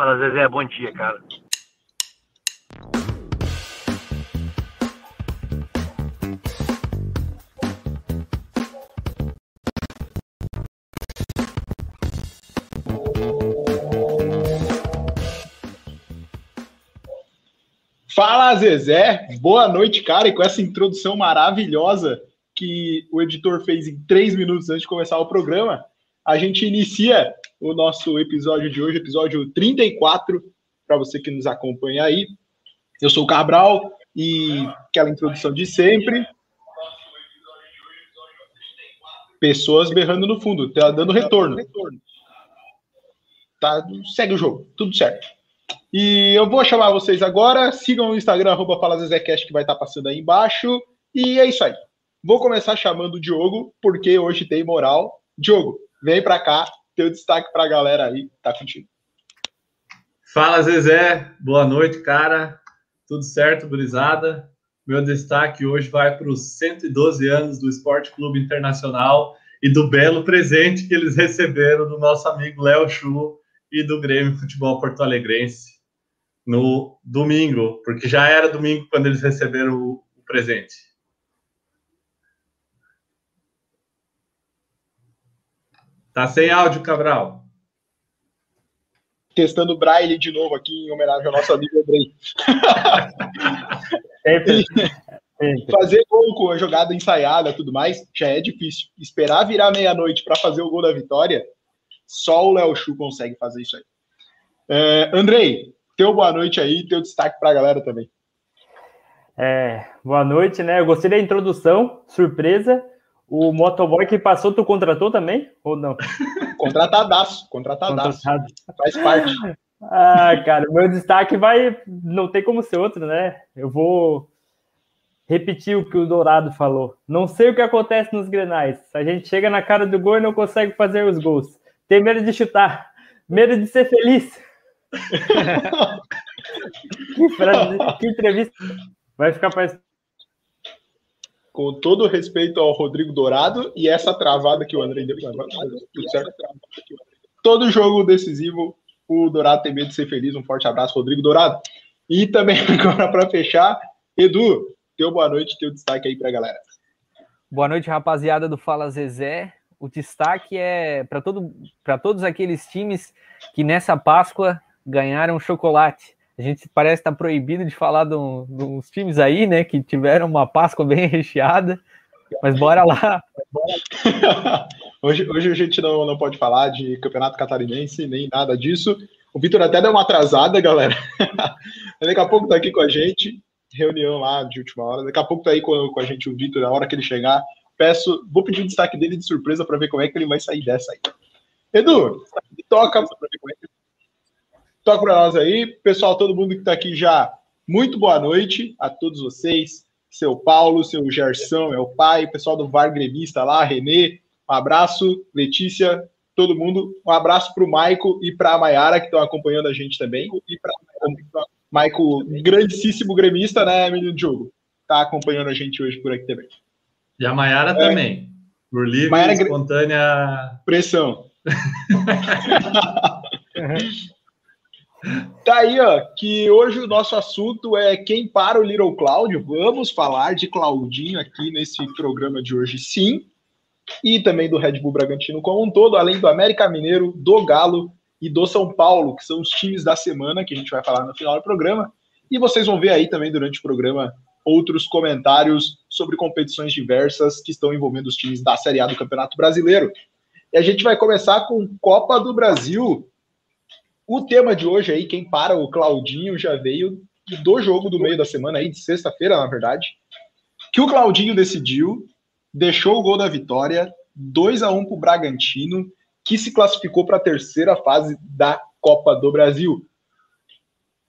Fala, Zezé, bom dia, cara. Fala, Zezé. Boa noite, cara. E com essa introdução maravilhosa que o editor fez em três minutos antes de começar o programa, a gente inicia o nosso episódio de hoje, episódio 34, para você que nos acompanha aí. Eu sou o Cabral e aquela introdução de sempre. Pessoas berrando no fundo, tá dando retorno. Tá, segue o jogo, tudo certo. E eu vou chamar vocês agora. Sigam o Instagram, arroba FalaZezecast, que vai estar passando aí embaixo. E é isso aí. Vou começar chamando o Diogo, porque hoje tem moral. Diogo, vem para cá, teu destaque para a galera aí, tá contigo. Fala, Zezé. Boa noite, cara. Tudo certo, gurizada? Meu destaque hoje vai para os 112 anos do Esporte Clube Internacional e do belo presente que eles receberam do nosso amigo Léo Chu e do Grêmio Futebol Porto Alegrense no domingo, porque já era domingo quando eles receberam o, o presente. Tá sem áudio, Cabral. Testando o Braille de novo aqui em homenagem ao nosso amigo Andrei. fazer gol com a jogada ensaiada tudo mais já é difícil. Esperar virar meia-noite para fazer o gol da vitória, só o Léo Chu consegue fazer isso aí. É, Andrei, teu boa noite aí, teu destaque para a galera também. É, boa noite, né? Eu gostei da introdução, surpresa. O motoboy que passou, tu contratou também? Ou não? Contratadaço, contratadaço. Contratado. Faz parte. Ah, cara, meu destaque vai. Não tem como ser outro, né? Eu vou repetir o que o Dourado falou. Não sei o que acontece nos grenais. A gente chega na cara do gol e não consegue fazer os gols. Tem medo de chutar, medo de ser feliz que frase, que entrevista. Vai ficar para com todo respeito ao Rodrigo Dourado e essa travada que o André deu. Todo jogo decisivo, o Dourado tem medo de ser feliz. Um forte abraço, Rodrigo Dourado. E também, agora para fechar, Edu, teu boa noite, teu destaque aí para a galera. Boa noite, rapaziada do Fala Zezé. O destaque é para todo, todos aqueles times que nessa Páscoa ganharam chocolate. A gente parece estar tá proibido de falar de uns times aí, né, que tiveram uma Páscoa bem recheada. Mas bora lá. hoje, hoje a gente não, não pode falar de campeonato catarinense, nem nada disso. O Vitor até deu uma atrasada, galera. Daqui a pouco tá aqui com a gente. Reunião lá de última hora. Daqui a pouco tá aí com, com a gente o Vitor, na hora que ele chegar. Peço, vou pedir o destaque dele de surpresa para ver como é que ele vai sair dessa aí. Edu, toca é que Toca para nós aí. Pessoal, todo mundo que está aqui já, muito boa noite a todos vocês. Seu Paulo, seu Gerson, meu pai, pessoal do VAR Gremista lá, Renê, um abraço, Letícia, todo mundo. Um abraço para o Maico e para a Maiara, que estão acompanhando a gente também. E para o Maico, grandíssimo gremista, né, menino Diogo? Está acompanhando a gente hoje por aqui também. E a Maiara é. também. Por livre Maiara, espontânea pressão. Tá aí, ó, que hoje o nosso assunto é quem para o Little Cláudio. Vamos falar de Claudinho aqui nesse programa de hoje, sim. E também do Red Bull Bragantino como um todo, além do América Mineiro, do Galo e do São Paulo, que são os times da semana que a gente vai falar no final do programa. E vocês vão ver aí também durante o programa outros comentários sobre competições diversas que estão envolvendo os times da Série A do Campeonato Brasileiro. E a gente vai começar com Copa do Brasil, o tema de hoje aí, quem para o Claudinho já veio do jogo do meio da semana aí, de sexta-feira, na verdade, que o Claudinho decidiu, deixou o gol da vitória, 2 a 1 para o Bragantino, que se classificou para a terceira fase da Copa do Brasil.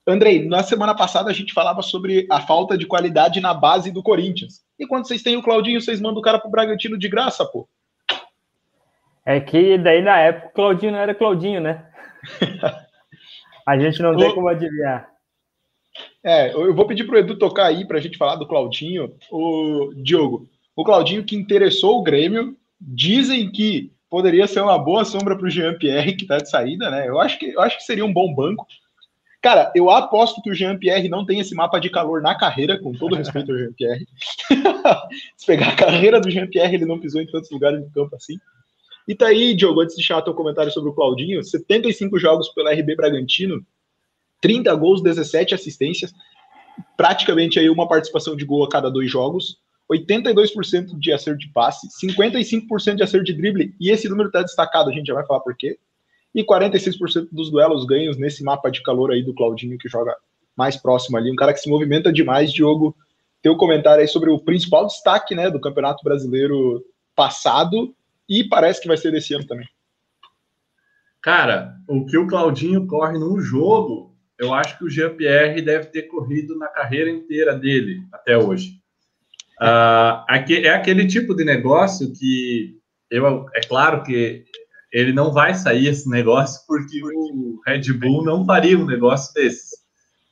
Andrei, na semana passada a gente falava sobre a falta de qualidade na base do Corinthians. E quando vocês têm o Claudinho, vocês mandam o cara pro Bragantino de graça, pô. É que daí na época o Claudinho não era Claudinho, né? A gente não tem como adivinhar. É, eu vou pedir para o Edu tocar aí para a gente falar do Claudinho. O Diogo, o Claudinho que interessou o Grêmio, dizem que poderia ser uma boa sombra para o Jean-Pierre, que está de saída, né? Eu acho, que, eu acho que seria um bom banco. Cara, eu aposto que o Jean-Pierre não tem esse mapa de calor na carreira, com todo respeito ao Jean-Pierre. Se pegar a carreira do Jean-Pierre, ele não pisou em tantos lugares do campo assim. E tá aí, Diogo, antes de deixar teu comentário sobre o Claudinho, 75 jogos pela RB Bragantino, 30 gols, 17 assistências, praticamente aí uma participação de gol a cada dois jogos, 82% de acerto de passe, 55% de acerto de drible, e esse número está destacado, a gente já vai falar por quê. E 46% dos duelos ganhos nesse mapa de calor aí do Claudinho, que joga mais próximo ali, um cara que se movimenta demais, Diogo. Teu comentário aí sobre o principal destaque né, do Campeonato Brasileiro passado e parece que vai ser desse ano também. Cara, o que o Claudinho corre num jogo, eu acho que o Jean-Pierre deve ter corrido na carreira inteira dele até hoje. Uh, é aquele tipo de negócio que eu, é claro que ele não vai sair esse negócio porque o Red Bull não faria um negócio desse.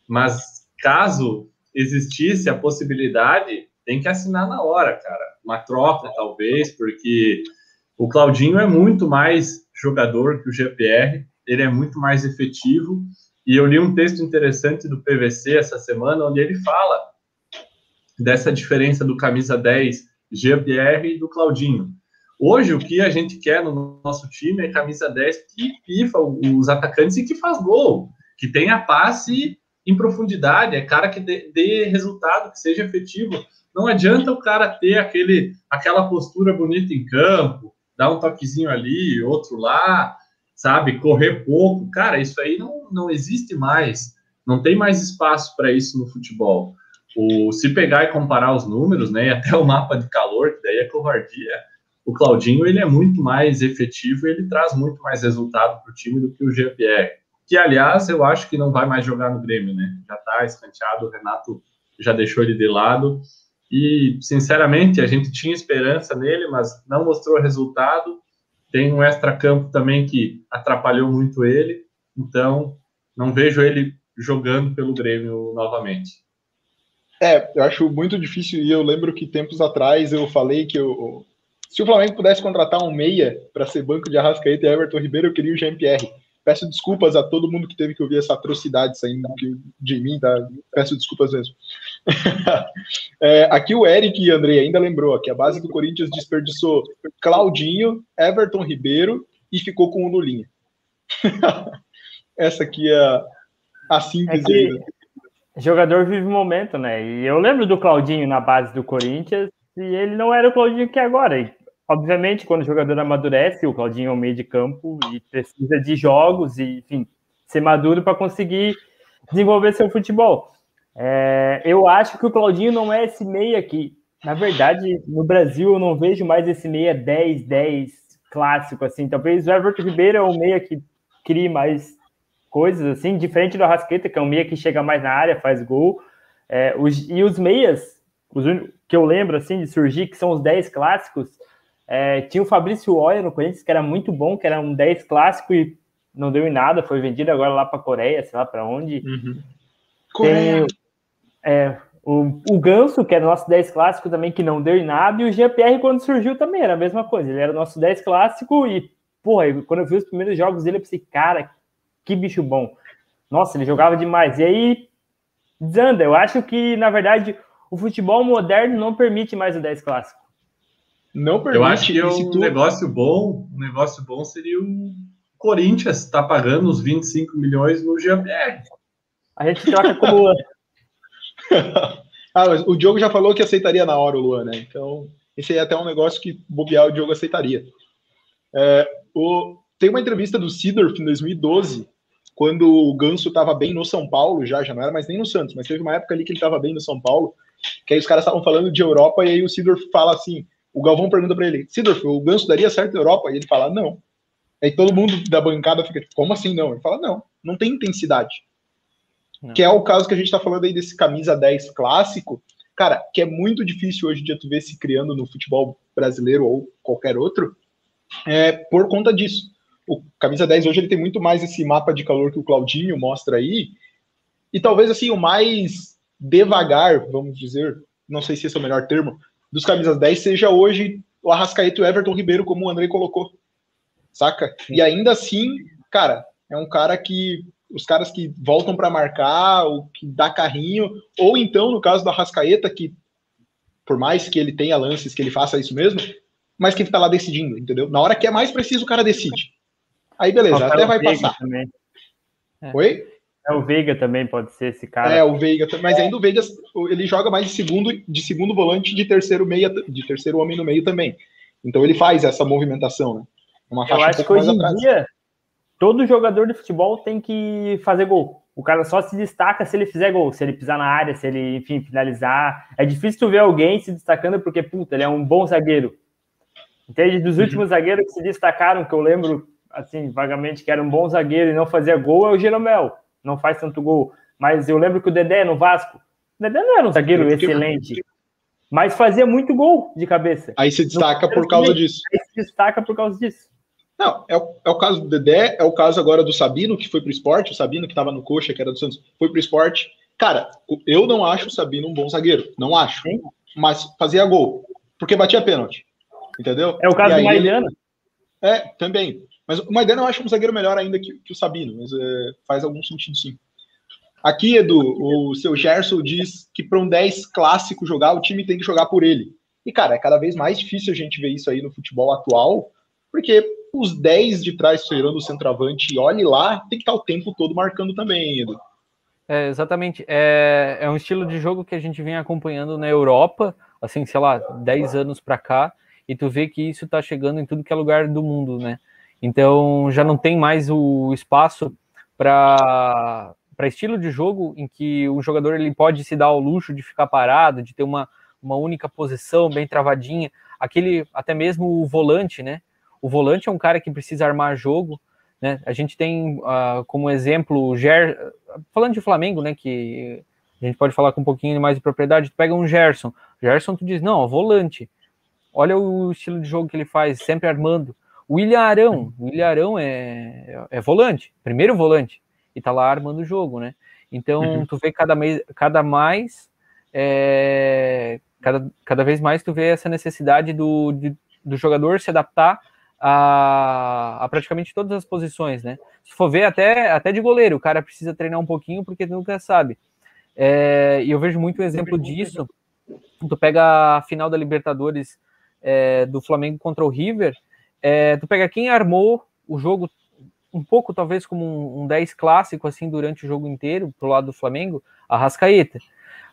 Mas caso existisse a possibilidade, tem que assinar na hora, cara. Uma troca, talvez, porque o Claudinho é muito mais jogador que o GPR, ele é muito mais efetivo. E eu li um texto interessante do PVC essa semana, onde ele fala dessa diferença do camisa 10 GPR e do Claudinho. Hoje, o que a gente quer no nosso time é camisa 10 que pifa os atacantes e que faz gol, que tenha passe em profundidade, é cara que dê, dê resultado, que seja efetivo. Não adianta o cara ter aquele, aquela postura bonita em campo, dar um toquezinho ali, outro lá, sabe? Correr pouco. Cara, isso aí não, não existe mais. Não tem mais espaço para isso no futebol. O, se pegar e comparar os números, né, e até o mapa de calor, que daí é covardia, o Claudinho ele é muito mais efetivo ele traz muito mais resultado para o time do que o GPR. Que, aliás, eu acho que não vai mais jogar no Grêmio, né? Já está escanteado, o Renato já deixou ele de lado. E, sinceramente, a gente tinha esperança nele, mas não mostrou resultado. Tem um extra-campo também que atrapalhou muito ele. Então, não vejo ele jogando pelo Grêmio novamente. É, eu acho muito difícil. E eu lembro que tempos atrás eu falei que eu, se o Flamengo pudesse contratar um meia para ser banco de Arrascaeta e Everton Ribeiro, eu queria o Jean-Pierre. Peço desculpas a todo mundo que teve que ouvir essa atrocidade saindo de mim, tá? Peço desculpas mesmo. é, aqui o Eric e Andrei ainda lembrou que a base do Corinthians desperdiçou Claudinho, Everton Ribeiro e ficou com o Lulinha. Essa aqui é a, síntese. É que jogador vive o momento, né? E eu lembro do Claudinho na base do Corinthians e ele não era o Claudinho que é agora. Obviamente, quando o jogador amadurece, o Claudinho é um meio de campo e precisa de jogos e, enfim, ser maduro para conseguir desenvolver seu futebol. É, eu acho que o Claudinho não é esse meia que, na verdade, no Brasil eu não vejo mais esse meia 10-10 clássico, assim. Talvez o Everton Ribeiro é o meia que crie mais coisas, assim, diferente do Arrasqueta, que é um meia que chega mais na área, faz gol. É, os, e os meias, os que eu lembro, assim, de surgir, que são os 10 clássicos, é, tinha o Fabrício Oia no Corinthians, que era muito bom, que era um 10 clássico e não deu em nada, foi vendido agora lá para Coreia, sei lá para onde. Uhum. Tem é, o, o Ganso, que era nosso 10 clássico também, que não deu em nada, e o GPR, quando surgiu, também era a mesma coisa. Ele era nosso 10 clássico e, porra, quando eu vi os primeiros jogos dele, eu pensei, cara, que bicho bom. Nossa, ele jogava demais. E aí, desanda. Eu acho que, na verdade, o futebol moderno não permite mais o 10 clássico. Não permite. Eu acho que um tu... negócio bom, um negócio bom seria o Corinthians estar tá pagando os 25 milhões no GPR. A gente troca com o Luan. ah, mas o Diogo já falou que aceitaria na hora o Luan, né? Então, esse aí é até um negócio que bobear o Diogo aceitaria. É, o... Tem uma entrevista do Sidorf em 2012, quando o Ganso estava bem no São Paulo, já, já não era mais nem no Santos, mas teve uma época ali que ele estava bem no São Paulo, que aí os caras estavam falando de Europa, e aí o Sidorf fala assim: o Galvão pergunta para ele, Sidorf, o Ganso daria certo na Europa? E ele fala, não. Aí todo mundo da bancada fica, como assim não? Ele fala, não, não tem intensidade. Não. Que é o caso que a gente está falando aí desse camisa 10 clássico, cara, que é muito difícil hoje em dia tu ver se criando no futebol brasileiro ou qualquer outro, é, por conta disso. O camisa 10 hoje ele tem muito mais esse mapa de calor que o Claudinho mostra aí, e talvez assim o mais devagar, vamos dizer, não sei se esse é o melhor termo, dos camisas 10 seja hoje o Arrascaeta e o Everton Ribeiro, como o André colocou. saca? E ainda assim, cara, é um cara que os caras que voltam para marcar, ou que dá carrinho, ou então, no caso do Arrascaeta, que por mais que ele tenha lances, que ele faça isso mesmo, mas que tá lá decidindo, entendeu? Na hora que é mais preciso, o cara decide. Aí beleza, até vai passar. Também. É. Oi? É o Veiga também pode ser esse cara. É, o Veiga, mas ainda o Veiga ele joga mais de segundo, de segundo volante, de terceiro meia, de terceiro homem no meio também. Então ele faz essa movimentação, né? Uma faixa Eu acho um que hoje em atrás. dia todo jogador de futebol tem que fazer gol. O cara só se destaca se ele fizer gol, se ele pisar na área, se ele, enfim, finalizar. É difícil tu ver alguém se destacando porque, puta, ele é um bom zagueiro. Entende? Dos uhum. últimos zagueiros que se destacaram, que eu lembro, assim, vagamente, que era um bom zagueiro e não fazia gol, é o Jeromel. Não faz tanto gol. Mas eu lembro que o Dedé no Vasco, o Dedé não era um zagueiro excelente, mas fazia muito gol de cabeça. Aí se destaca por causa disso. Aí se destaca por causa disso. Não, é o, é o caso do Dedé, é o caso agora do Sabino, que foi pro esporte, o Sabino que estava no coxa, que era do Santos, foi pro esporte. Cara, eu não acho o Sabino um bom zagueiro, não acho. Mas fazia gol, porque batia pênalti. Entendeu? É o caso do Maidana. É, também. Mas o Maidana eu acho um zagueiro melhor ainda que, que o Sabino, mas é, faz algum sentido sim. Aqui, Edu, o seu Gerson diz que para um 10 clássico jogar, o time tem que jogar por ele. E, cara, é cada vez mais difícil a gente ver isso aí no futebol atual, porque os 10 de trás esperando o centroavante olhe lá, tem que estar o tempo todo marcando também, Edu. É, exatamente. É, é um estilo de jogo que a gente vem acompanhando na Europa, assim, sei lá, 10 anos para cá, e tu vê que isso está chegando em tudo que é lugar do mundo, né? Então já não tem mais o espaço para para estilo de jogo em que o jogador ele pode se dar ao luxo de ficar parado, de ter uma, uma única posição bem travadinha, aquele até mesmo o volante, né? O volante é um cara que precisa armar jogo, né? A gente tem uh, como exemplo o Ger... falando de Flamengo, né? Que a gente pode falar com um pouquinho mais de propriedade. Tu pega um Gerson, Gerson, tu diz não, volante. Olha o estilo de jogo que ele faz, sempre armando. O William Arão, o William Arão é, é volante, primeiro volante, e tá lá armando o jogo, né? Então, uhum. tu vê cada, mês, cada mais, é, cada, cada vez mais tu vê essa necessidade do, de, do jogador se adaptar a, a, praticamente todas as posições, né? Se for ver até, até de goleiro, o cara precisa treinar um pouquinho porque nunca sabe. É, e eu vejo muito exemplo disso. Tu pega a final da Libertadores é, do Flamengo contra o River, é, tu pega quem armou o jogo um pouco, talvez, como um, um 10 clássico, assim, durante o jogo inteiro, pro lado do Flamengo, a Rascaeta.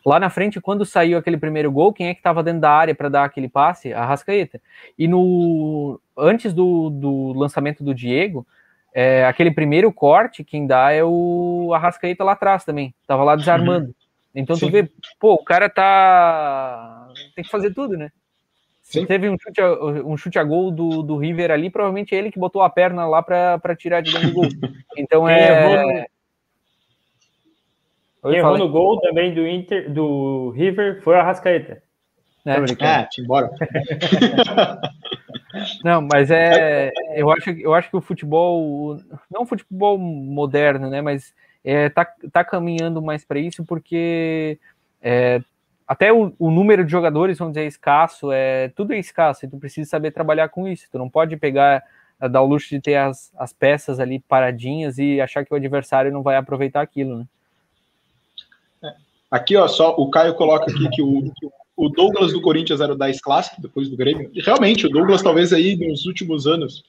Lá na frente, quando saiu aquele primeiro gol, quem é que estava dentro da área para dar aquele passe? A Rascaeta. E no antes do, do lançamento do Diego, é, aquele primeiro corte, quem dá é o Arrascaeta lá atrás também. Tava lá desarmando. Uhum. Então Sim. tu vê, pô, o cara tá. Tem que fazer tudo, né? Se teve um chute, a, um chute a gol do, do River ali, provavelmente é ele que botou a perna lá para tirar de dentro do gol. Então é. Quem errou no gol também do Inter, do River foi a Rascaeta. É, é embora. Não, mas é, eu acho, eu acho que o futebol, não o futebol moderno, né, mas é, tá, tá caminhando mais para isso porque é, até o, o, número de jogadores, vamos dizer, é escasso, é, tudo é escasso, e tu precisa saber trabalhar com isso, tu não pode pegar, dar o luxo de ter as, as peças ali paradinhas e achar que o adversário não vai aproveitar aquilo, né? Aqui, ó, só o Caio coloca aqui que o, o Douglas do Corinthians era o 10 clássico, depois do Grêmio. Realmente, o Douglas, talvez aí nos últimos anos,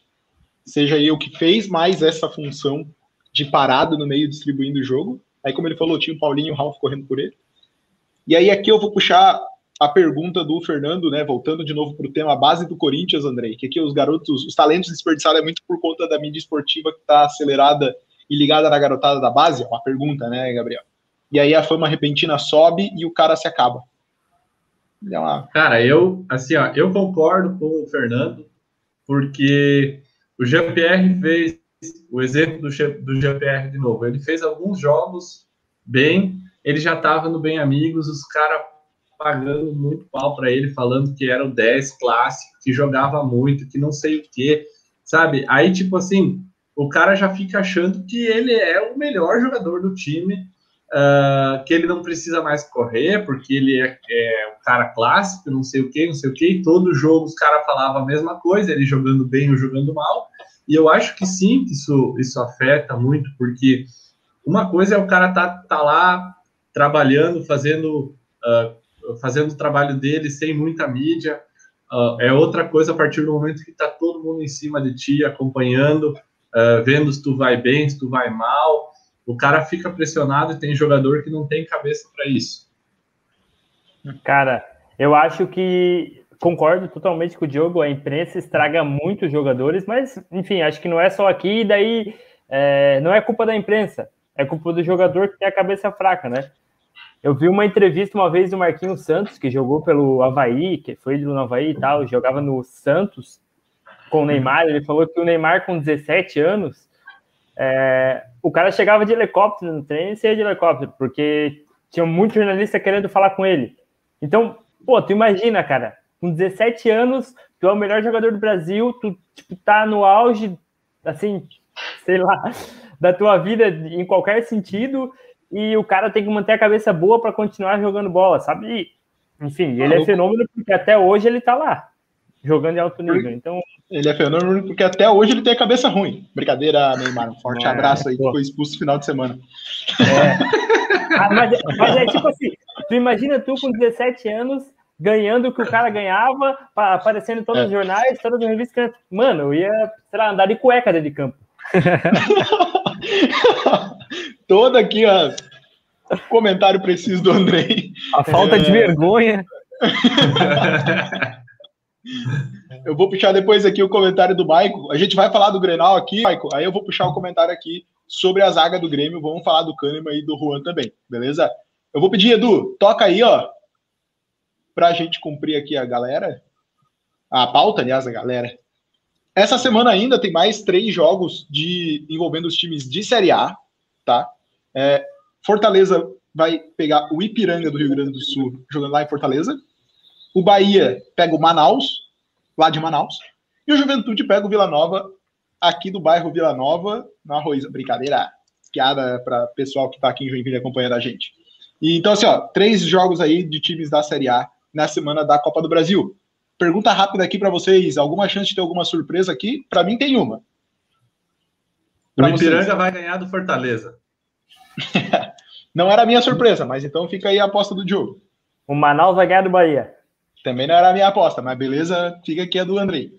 seja aí o que fez mais essa função de parada no meio distribuindo o jogo. Aí, como ele falou, tinha o Paulinho e o Ralf correndo por ele. E aí, aqui eu vou puxar a pergunta do Fernando, né? Voltando de novo para o tema base do Corinthians, Andrei, que aqui os garotos, os talentos desperdiçados é muito por conta da mídia esportiva que está acelerada e ligada na garotada da base? É uma pergunta, né, Gabriel? E aí a fama repentina sobe e o cara se acaba. É. Cara, eu, assim, ó, eu concordo com o Fernando, porque o GPR fez o exemplo do, do GPR de novo. Ele fez alguns jogos bem, ele já estava no Bem Amigos, os caras pagando muito pau para ele, falando que era o 10 clássico, que jogava muito, que não sei o que, sabe? Aí, tipo assim, o cara já fica achando que ele é o melhor jogador do time uh, que ele não precisa mais correr, porque ele é, é um cara clássico, não sei o que, não sei o que, todo jogo os caras falavam a mesma coisa, ele jogando bem ou jogando mal, E eu acho que sim, que isso, isso afeta muito, porque uma coisa é o cara tá, tá lá trabalhando, fazendo, uh, fazendo o trabalho dele sem muita mídia, uh, é outra coisa a partir do momento que tá todo mundo em cima de ti, acompanhando, uh, vendo se tu vai bem, se tu vai mal, o cara fica pressionado e tem jogador que não tem cabeça para isso. Cara, eu acho que concordo totalmente com o Diogo, a imprensa estraga muito os jogadores, mas enfim, acho que não é só aqui, daí é, não é culpa da imprensa, é culpa do jogador que tem a cabeça fraca, né? Eu vi uma entrevista uma vez do Marquinhos Santos, que jogou pelo Havaí, que foi do Havaí e tal, jogava no Santos com o Neymar. Ele falou que o Neymar, com 17 anos, é, o cara chegava de helicóptero no treino e saía de helicóptero, porque tinha muito jornalista querendo falar com ele. Então, pô, tu imagina, cara, com 17 anos, tu é o melhor jogador do Brasil, tu tipo, tá no auge, assim, sei lá, da tua vida em qualquer sentido, e o cara tem que manter a cabeça boa para continuar jogando bola, sabe? E, enfim, ele é fenômeno porque até hoje ele tá lá, jogando em alto nível. Então, ele é fenômeno porque até hoje ele tem a cabeça ruim. Brincadeira, Neymar. Um forte é, abraço aí, que foi expulso no final de semana. É. Ah, mas, mas, é tipo assim, tu imagina tu com 17 anos ganhando o que o cara ganhava, aparecendo em todos é. os jornais, todas as revistas. Mano, eu ia, sei lá, andar de cueca dentro de campo. Todo aqui, ó. Comentário preciso do Andrei. A falta é... de vergonha. Eu vou puxar depois aqui o comentário do Maico. A gente vai falar do Grenal aqui, Maico. Aí eu vou puxar o comentário aqui sobre a zaga do Grêmio. Vamos falar do Kahneman e do Juan também, beleza? Eu vou pedir, Edu, toca aí, ó, pra gente cumprir aqui a galera. A pauta, aliás, a galera. Essa semana ainda tem mais três jogos de envolvendo os times de Série A, tá? É, Fortaleza vai pegar o Ipiranga do Rio Grande do Sul jogando lá em Fortaleza. O Bahia pega o Manaus, lá de Manaus. E o Juventude pega o Vila Nova, aqui do bairro Vila Nova, no Arroz. Brincadeira, piada para pessoal que está aqui em Joinville acompanhando a gente. E, então, assim, ó, três jogos aí de times da Série A na semana da Copa do Brasil. Pergunta rápida aqui para vocês: alguma chance de ter alguma surpresa aqui? Para mim, tem uma. Pra o Ipiranga vocês. vai ganhar do Fortaleza. não era a minha surpresa, mas então fica aí a aposta do jogo. O Manaus vai ganhar do Bahia. Também não era a minha aposta, mas beleza, fica aqui a do Andrei.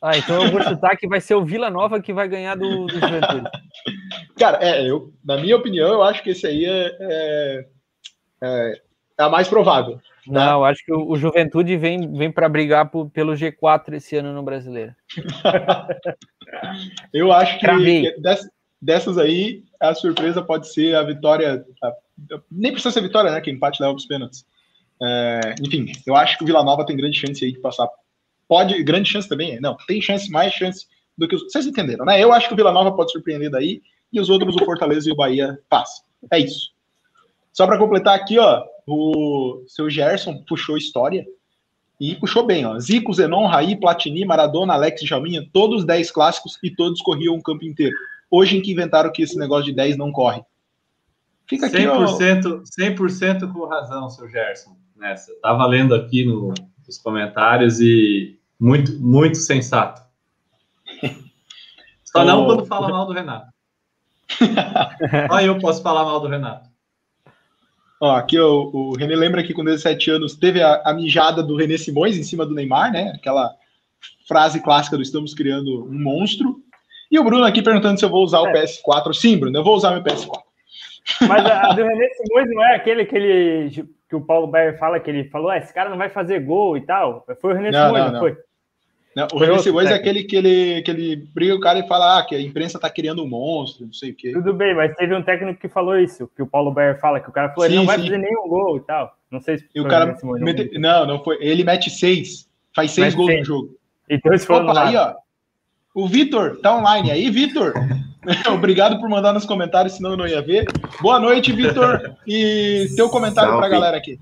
Ah, então eu vou chutar que vai ser o Vila Nova que vai ganhar do, do Juventude. Cara, é, eu, na minha opinião, eu acho que esse aí é, é, é, é a mais provável. Tá? Não, acho que o, o Juventude vem, vem para brigar por, pelo G4 esse ano no Brasileiro. eu acho que, que dessas, dessas aí, a surpresa pode ser a vitória. A, nem precisa ser vitória, né? Que empate leva os pênaltis. É, enfim, eu acho que o Vila Nova tem grande chance aí de passar. Pode, grande chance também, não, tem chance, mais chance do que os. Vocês entenderam, né? Eu acho que o Vila Nova pode surpreender daí e os outros, o Fortaleza e o Bahia, passam. É isso. Só para completar aqui, ó, o seu Gerson puxou história e puxou bem, ó. Zico, Zenon, Raí, Platini, Maradona, Alex Jalminha, todos 10 clássicos e todos corriam o campo inteiro. Hoje em que inventaram que esse negócio de 10 não corre. Fica aqui, 100%, ó. 100% com razão, seu Gerson nessa. Estava lendo aqui no, nos comentários e muito, muito sensato. Só não quando fala mal do Renato. Só eu posso falar mal do Renato. Ó, aqui o, o René lembra que com 17 anos teve a, a, mijada do René Simões em cima do Neymar, né? Aquela frase clássica do estamos criando um monstro. E o Bruno aqui perguntando se eu vou usar o é. PS4. Sim, Bruno, eu vou usar meu PS4. Mas a, a do René Simões não é aquele que ele que o Paulo Baier fala que ele falou, ah, esse cara não vai fazer gol e tal. Foi o René não, Simões, não, não, foi? Não, o René Simões é aquele que ele, que ele briga o cara e fala ah, que a imprensa tá criando um monstro, não sei o quê. Tudo bem, mas teve um técnico que falou isso, que o Paulo Baier fala, que o cara falou, sim, ele não vai fazer nenhum gol e tal. Não sei se e o cara Simões, mete... não, não foi. Ele mete seis, faz seis mete gols seis. no jogo. Então isso foi aí, ó. O Vitor tá online aí, Vitor. Obrigado por mandar nos comentários, senão eu não ia ver. Boa noite, Vitor. E teu comentário para a galera aqui.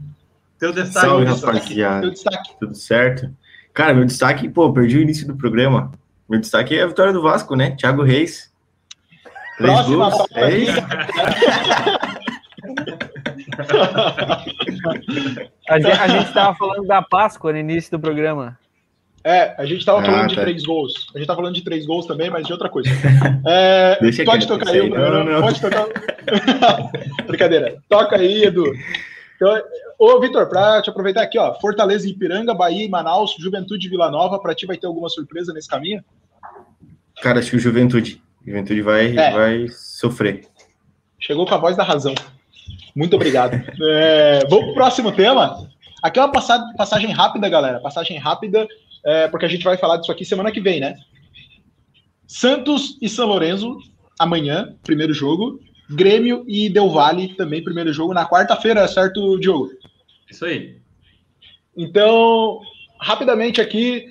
Teu destaque, Salve, rapaziada. Teu destaque. Tudo certo? Cara, meu destaque, pô, perdi o início do programa. Meu destaque é a vitória do Vasco, né? Thiago Reis. Três Próxima gols. É isso. a gente estava falando da Páscoa no início do programa. É, a gente tava ah, falando tá. de três gols. A gente tava falando de três gols também, mas de outra coisa. É, pode tocar aí, não, não, não. Pode tocar. Brincadeira. Toca aí, Edu. Então, ô, Vitor, para te aproveitar aqui, ó, Fortaleza Ipiranga, Bahia e Manaus, Juventude e Vila Nova, para ti vai ter alguma surpresa nesse caminho? Cara, acho que o Juventude. Juventude vai, é. vai sofrer. Chegou com a voz da razão. Muito obrigado. é, vamos pro próximo tema. Aqui é uma passagem rápida, galera. Passagem rápida, é, porque a gente vai falar disso aqui semana que vem, né? Santos e São Lourenço, amanhã, primeiro jogo. Grêmio e Del Valle, também primeiro jogo, na quarta-feira, certo, Diogo? Isso aí. Então, rapidamente aqui,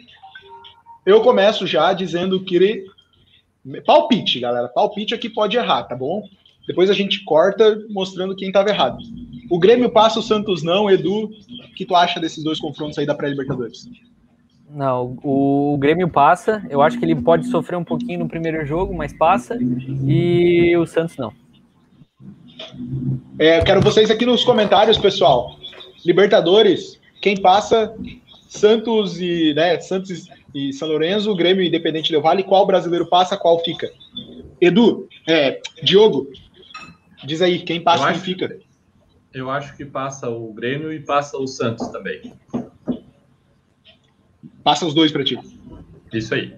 eu começo já dizendo que. Palpite, galera. Palpite aqui pode errar, tá bom? Depois a gente corta mostrando quem estava errado. O Grêmio passa, o Santos não. Edu, o que tu acha desses dois confrontos aí da pré-Libertadores? Não, o Grêmio passa. Eu acho que ele pode sofrer um pouquinho no primeiro jogo, mas passa. E o Santos não. É, quero vocês aqui nos comentários, pessoal. Libertadores, quem passa? Santos e né, Santos e São Lourenço, Grêmio e Independente Del Vale. Qual brasileiro passa? Qual fica? Edu, é, Diogo, diz aí quem passa, eu quem acho, fica. Eu acho que passa o Grêmio e passa o Santos também. Passa os dois para ti. Isso aí.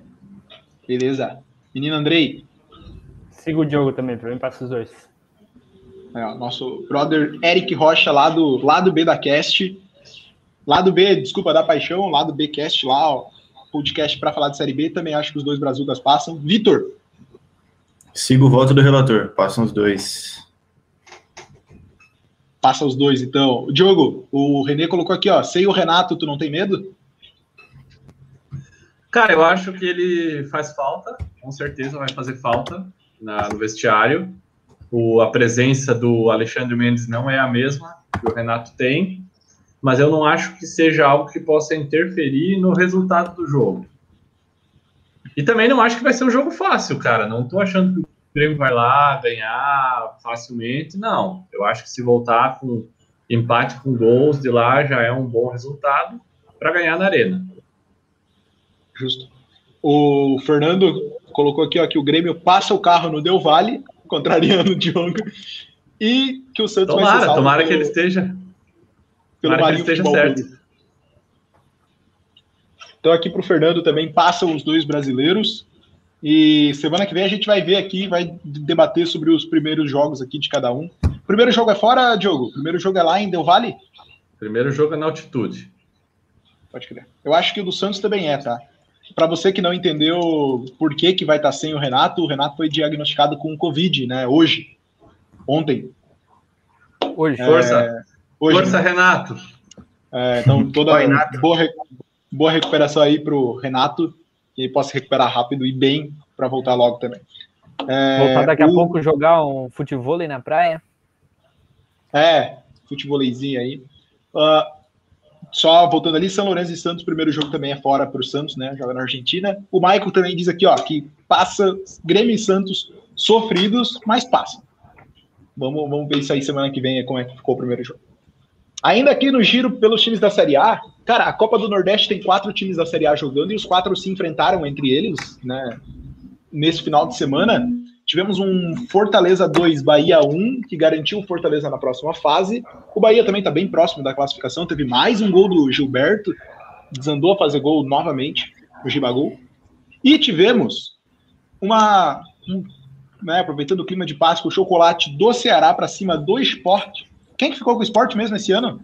Beleza. Menino Andrei. Siga o Diogo também, para mim passa os dois. É, nosso brother Eric Rocha, lá do lado B da Cast. Lado B, desculpa, da Paixão, lado B Cast lá, ó, podcast para falar de Série B. Também acho que os dois Brazucas passam. Vitor. Sigo o voto do relator, passam os dois. Passa os dois, então. Diogo, o Renê colocou aqui, ó. Sem o Renato, tu não tem medo? Cara, eu acho que ele faz falta, com certeza vai fazer falta na, no vestiário o, a presença do Alexandre Mendes não é a mesma que o Renato tem, mas eu não acho que seja algo que possa interferir no resultado do jogo. E também não acho que vai ser um jogo fácil, cara. Não tô achando que o Grêmio vai lá ganhar facilmente, não. Eu acho que se voltar com empate com gols de lá já é um bom resultado para ganhar na arena. Justo. O Fernando colocou aqui ó, que o Grêmio passa o carro no Del Valle contrariando o Diogo. E que o Santos tomara, vai ser Tomara que ele esteja. Pelo tomara que ele esteja certo. Então aqui para o Fernando também passam os dois brasileiros. E semana que vem a gente vai ver aqui, vai debater sobre os primeiros jogos aqui de cada um. Primeiro jogo é fora, Diogo? Primeiro jogo é lá em Del Valle? Primeiro jogo é na altitude. Pode crer. Eu acho que o do Santos também é, tá? Para você que não entendeu por que, que vai estar sem o Renato, o Renato foi diagnosticado com Covid, né? Hoje. Ontem. Hoje. É, Força. Hoje, Força, né? Renato. É, então, toda boa, boa recuperação aí para o Renato, que ele possa recuperar rápido e bem para voltar logo também. É, voltar daqui o... a pouco jogar um futebol na praia. É, futebolzinho aí. Uh, só voltando ali, São Lourenço e Santos, primeiro jogo também é fora para o Santos, né? Joga na Argentina. O Michael também diz aqui, ó, que passa Grêmio e Santos sofridos, mas passa. Vamos, vamos ver isso aí semana que vem, como é que ficou o primeiro jogo. Ainda aqui no giro pelos times da Série A, cara, a Copa do Nordeste tem quatro times da Série A jogando e os quatro se enfrentaram entre eles, né? Nesse final de semana. Tivemos um Fortaleza 2, Bahia 1, que garantiu o Fortaleza na próxima fase. O Bahia também está bem próximo da classificação, teve mais um gol do Gilberto, desandou a fazer gol novamente, o Gibagol. E tivemos uma, um, né, aproveitando o clima de Páscoa, o chocolate do Ceará para cima do esporte. Quem que ficou com o esporte mesmo esse ano?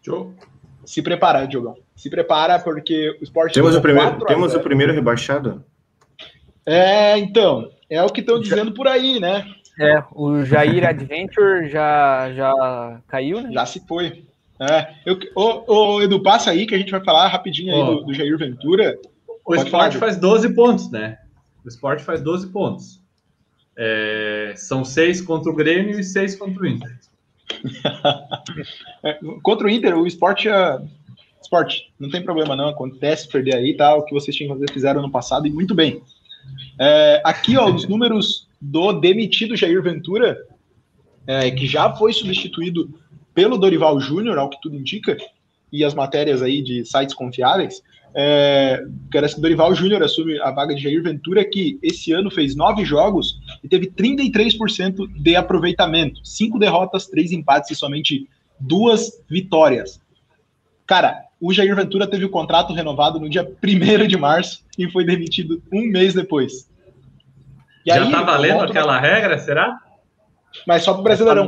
Joe. Se prepara, Diogão. Se prepara, porque o esporte. Temos, o primeiro, temos o primeiro rebaixado? É, então, é o que estão dizendo por aí, né? É, o Jair Adventure já, já caiu, né? Já se foi. É, eu, ô, ô, Edu, passa aí que a gente vai falar rapidinho aí do, do, Jair Ventura. O esporte faz 12 pontos, né? O esporte faz 12 pontos. É, são seis contra o Grêmio e seis contra o Inter. é, contra o Inter, o esporte é. Esporte, não tem problema não, acontece perder aí, tá? O que vocês tinham que fazer fizeram no passado e muito bem. É, aqui, ó, os números do demitido Jair Ventura, é, que já foi substituído pelo Dorival Júnior, ao que tudo indica, e as matérias aí de sites confiáveis. é, parece que Dorival Júnior assume a vaga de Jair Ventura, que esse ano fez nove jogos e teve 33% de aproveitamento. Cinco derrotas, três empates e somente duas vitórias. Cara, o Jair Ventura teve o contrato renovado no dia 1 de março e foi demitido um mês depois. E Já aí, tá valendo aquela regra, será? Mas só pro Brasileirão.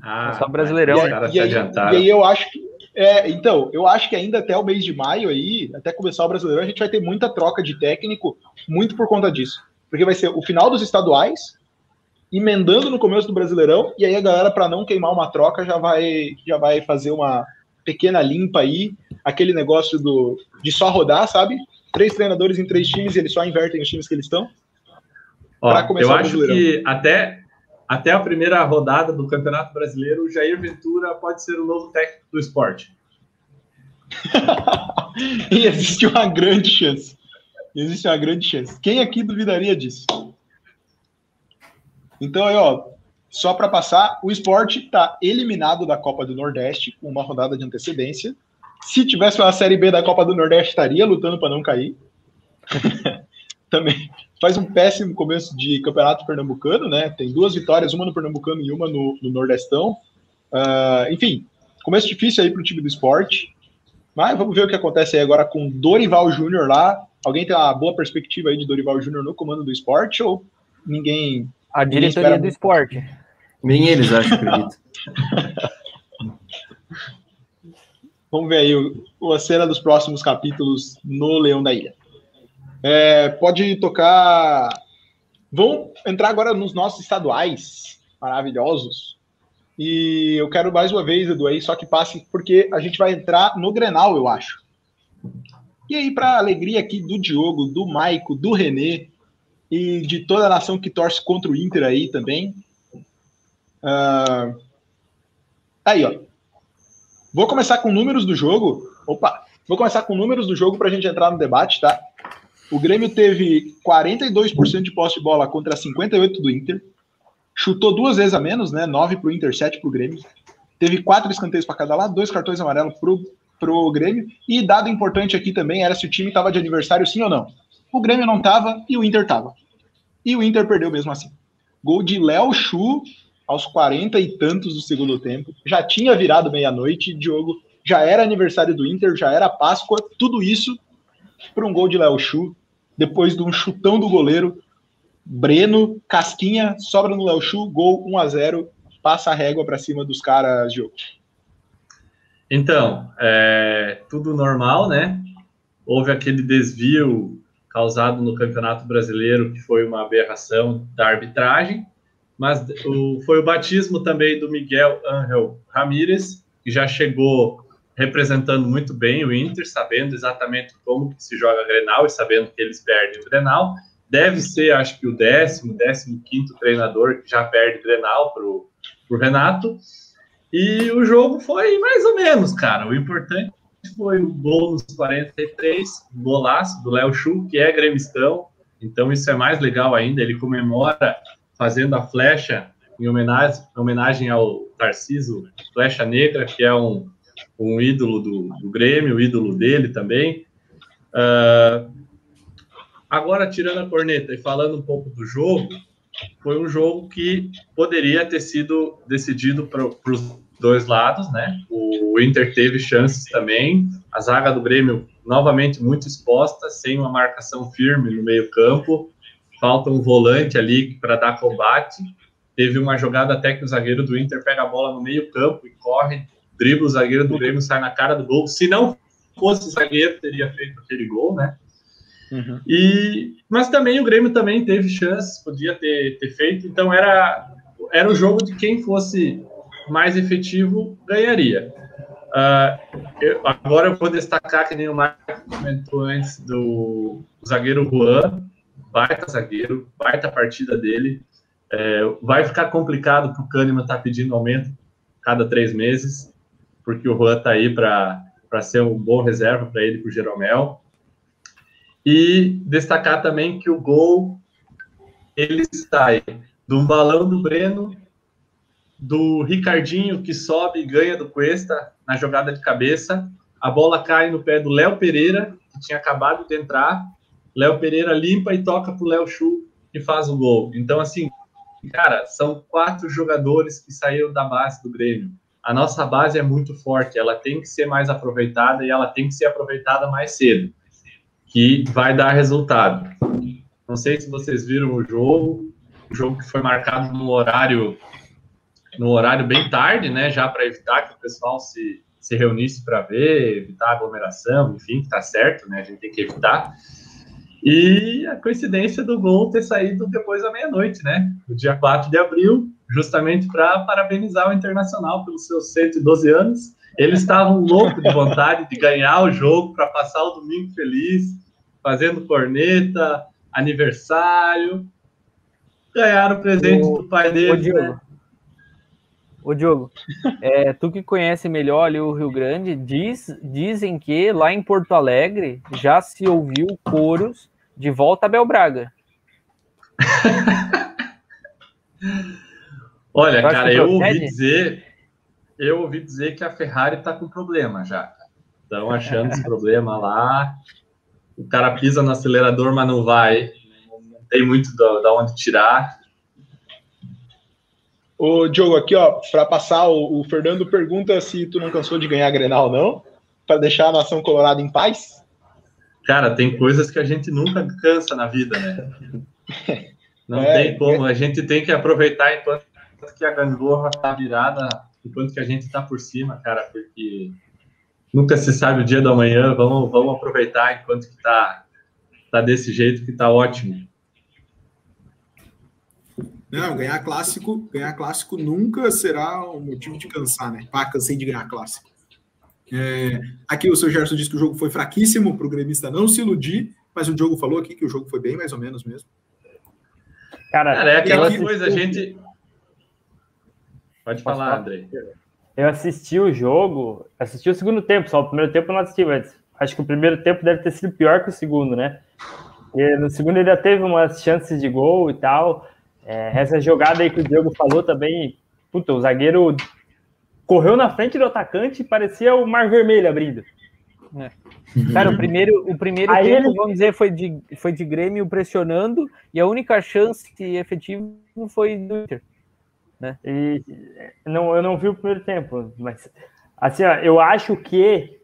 Ah, só Brasileirão. E aí, e aí, e aí eu acho que é, então, eu acho que ainda até o mês de maio aí, até começar o Brasileirão, a gente vai ter muita troca de técnico, muito por conta disso. Porque vai ser o final dos estaduais, emendando no começo do Brasileirão, e aí a galera, para não queimar uma troca, já vai, já vai fazer uma pequena limpa aí, aquele negócio do, de só rodar, sabe? Três treinadores em três times e eles só invertem os times que eles estão. eu acho que até, até a primeira rodada do Campeonato Brasileiro, o Jair Ventura pode ser o novo técnico do esporte. e existe uma grande chance. Existe uma grande chance. Quem aqui duvidaria disso? Então, aí, ó, só para passar, o esporte está eliminado da Copa do Nordeste com uma rodada de antecedência. Se tivesse uma Série B da Copa do Nordeste, estaria lutando para não cair. Também faz um péssimo começo de campeonato pernambucano, né? Tem duas vitórias, uma no Pernambucano e uma no, no Nordestão. Uh, enfim, começo difícil aí para o time do esporte. Mas vamos ver o que acontece aí agora com Dorival Júnior lá. Alguém tem uma boa perspectiva aí de Dorival Júnior no comando do esporte ou ninguém? A diretoria ninguém do esporte. Nem eles acham, acredito. vamos ver aí o, a cena dos próximos capítulos no Leão da Ilha. É, pode tocar. Vamos entrar agora nos nossos estaduais maravilhosos. E eu quero mais uma vez, Edu, aí, só que passe, porque a gente vai entrar no Grenal, eu acho. E aí, para alegria aqui do Diogo, do Maico, do Renê e de toda a nação que torce contra o Inter aí também. Uh... Aí, ó. Vou começar com números do jogo. Opa! Vou começar com números do jogo para a gente entrar no debate, tá? O Grêmio teve 42% de posse de bola contra 58% do Inter. Chutou duas vezes a menos, né? 9 para o Inter, 7 para o Grêmio. Teve quatro escanteios para cada lado, dois cartões amarelos pro, pro Grêmio. E dado importante aqui também era se o time estava de aniversário sim ou não. O Grêmio não estava e o Inter estava. E o Inter perdeu mesmo assim. Gol de Léo Chu aos 40 e tantos do segundo tempo. Já tinha virado meia-noite, Diogo. Já era aniversário do Inter, já era Páscoa. Tudo isso para um gol de Léo Chu. Depois de um chutão do goleiro, Breno, Casquinha, sobra no Léo Chu, gol 1 a 0 passa a régua para cima dos caras, Diogo. Então, é, tudo normal, né? Houve aquele desvio causado no Campeonato Brasileiro, que foi uma aberração da arbitragem, mas o, foi o batismo também do Miguel Angel Ramírez, que já chegou representando muito bem o Inter, sabendo exatamente como que se joga Grenal e sabendo que eles perdem o Grenal, deve ser, acho que, o décimo, décimo quinto treinador que já perde Grenal para o Renato. E o jogo foi mais ou menos, cara. O importante foi o gol nos 43, golaço do Léo Chu, que é gremistão. Então isso é mais legal ainda. Ele comemora fazendo a flecha em homenagem, homenagem ao Tarciso Flecha Negra, que é um, um ídolo do, do Grêmio, ídolo dele também. Uh, Agora, tirando a corneta e falando um pouco do jogo, foi um jogo que poderia ter sido decidido para os dois lados, né? O Inter teve chances também, a zaga do Grêmio novamente muito exposta, sem uma marcação firme no meio-campo, falta um volante ali para dar combate. Teve uma jogada até que o zagueiro do Inter pega a bola no meio-campo e corre, dribla o zagueiro do Grêmio, sai na cara do gol. Se não fosse zagueiro, teria feito aquele gol, né? Uhum. E, mas também o Grêmio também teve chances, podia ter, ter feito, então era, era o jogo de quem fosse mais efetivo ganharia. Uh, eu, agora eu vou destacar que nem o Marco comentou antes do zagueiro Juan, baita zagueiro, baita partida dele. É, vai ficar complicado para o Kahneman tá pedindo aumento cada três meses, porque o Juan está aí para ser um bom reserva para ele, para o Jeromel. E destacar também que o gol ele sai de um balão do Breno, do Ricardinho que sobe e ganha do Cuesta na jogada de cabeça, a bola cai no pé do Léo Pereira, que tinha acabado de entrar. Léo Pereira limpa e toca para o Léo Chu, que faz o gol. Então, assim, cara, são quatro jogadores que saíram da base do Grêmio. A nossa base é muito forte, ela tem que ser mais aproveitada e ela tem que ser aproveitada mais cedo, que vai dar resultado. Não sei se vocês viram o jogo, o jogo que foi marcado no horário no horário bem tarde, né, já para evitar que o pessoal se, se reunisse para ver, evitar aglomeração, enfim, que tá certo, né, a gente tem que evitar. E a coincidência do gol ter saído depois da meia-noite, né? No dia 4 de abril, justamente para parabenizar o Internacional pelos seus 112 anos. Eles estavam loucos de vontade de ganhar o jogo para passar o domingo feliz, fazendo corneta, aniversário. Ganharam o presente o, do pai deles, né? Ô, Diogo, é, tu que conhece melhor ali o Rio Grande, diz, dizem que lá em Porto Alegre já se ouviu coros de volta a Bel Braga. Olha, eu cara, eu ouvi dizer, eu ouvi dizer que a Ferrari tá com problema já. Estão achando esse problema lá. O cara pisa no acelerador, mas não vai. Não tem muito da onde tirar. Ô, Diogo, aqui, ó, para passar, o, o, Fernando pergunta se tu não cansou de ganhar a Grenal, não? Para deixar a nação colorada em paz? Cara, tem coisas que a gente nunca cansa na vida, né? Não é, tem como, a gente tem que aproveitar enquanto que a gangorra tá virada, enquanto que a gente tá por cima, cara, porque nunca se sabe o dia do amanhã, vamos, vamos aproveitar enquanto que tá, tá desse jeito que tá ótimo. Não, ganhar clássico, ganhar clássico nunca será um motivo de cansar, né? Pá, cansei de ganhar clássico. É, aqui o seu Gerson disse que o jogo foi fraquíssimo para o gremista não se iludir, mas o Diogo falou aqui que o jogo foi bem mais ou menos mesmo. Cara, Cara é aquela coisa, a gente. Pode falar, André. Eu assisti o jogo, assisti o segundo tempo, só o primeiro tempo eu não assisti, mas acho que o primeiro tempo deve ter sido pior que o segundo, né? E no segundo ele já teve umas chances de gol e tal. É, essa jogada aí que o Diego falou também, puta, o zagueiro correu na frente do atacante e parecia o Mar Vermelho abrindo. É. Cara, o primeiro, o primeiro aí tempo, ele... vamos dizer, foi de, foi de Grêmio pressionando e a única chance efetiva foi do Inter. Né? E, não, eu não vi o primeiro tempo, mas assim, ó, eu acho que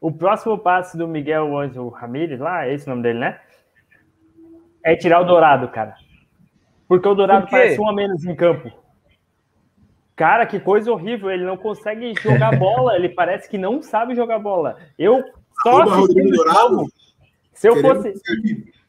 o próximo passo do Miguel Ângelo Ramírez, lá, é esse o nome dele, né? É tirar o Dourado, cara. Porque o Dourado Por parece um a menos em campo. Cara, que coisa horrível. Ele não consegue jogar bola. Ele parece que não sabe jogar bola. Eu só assistindo Dourado. Se eu fosse.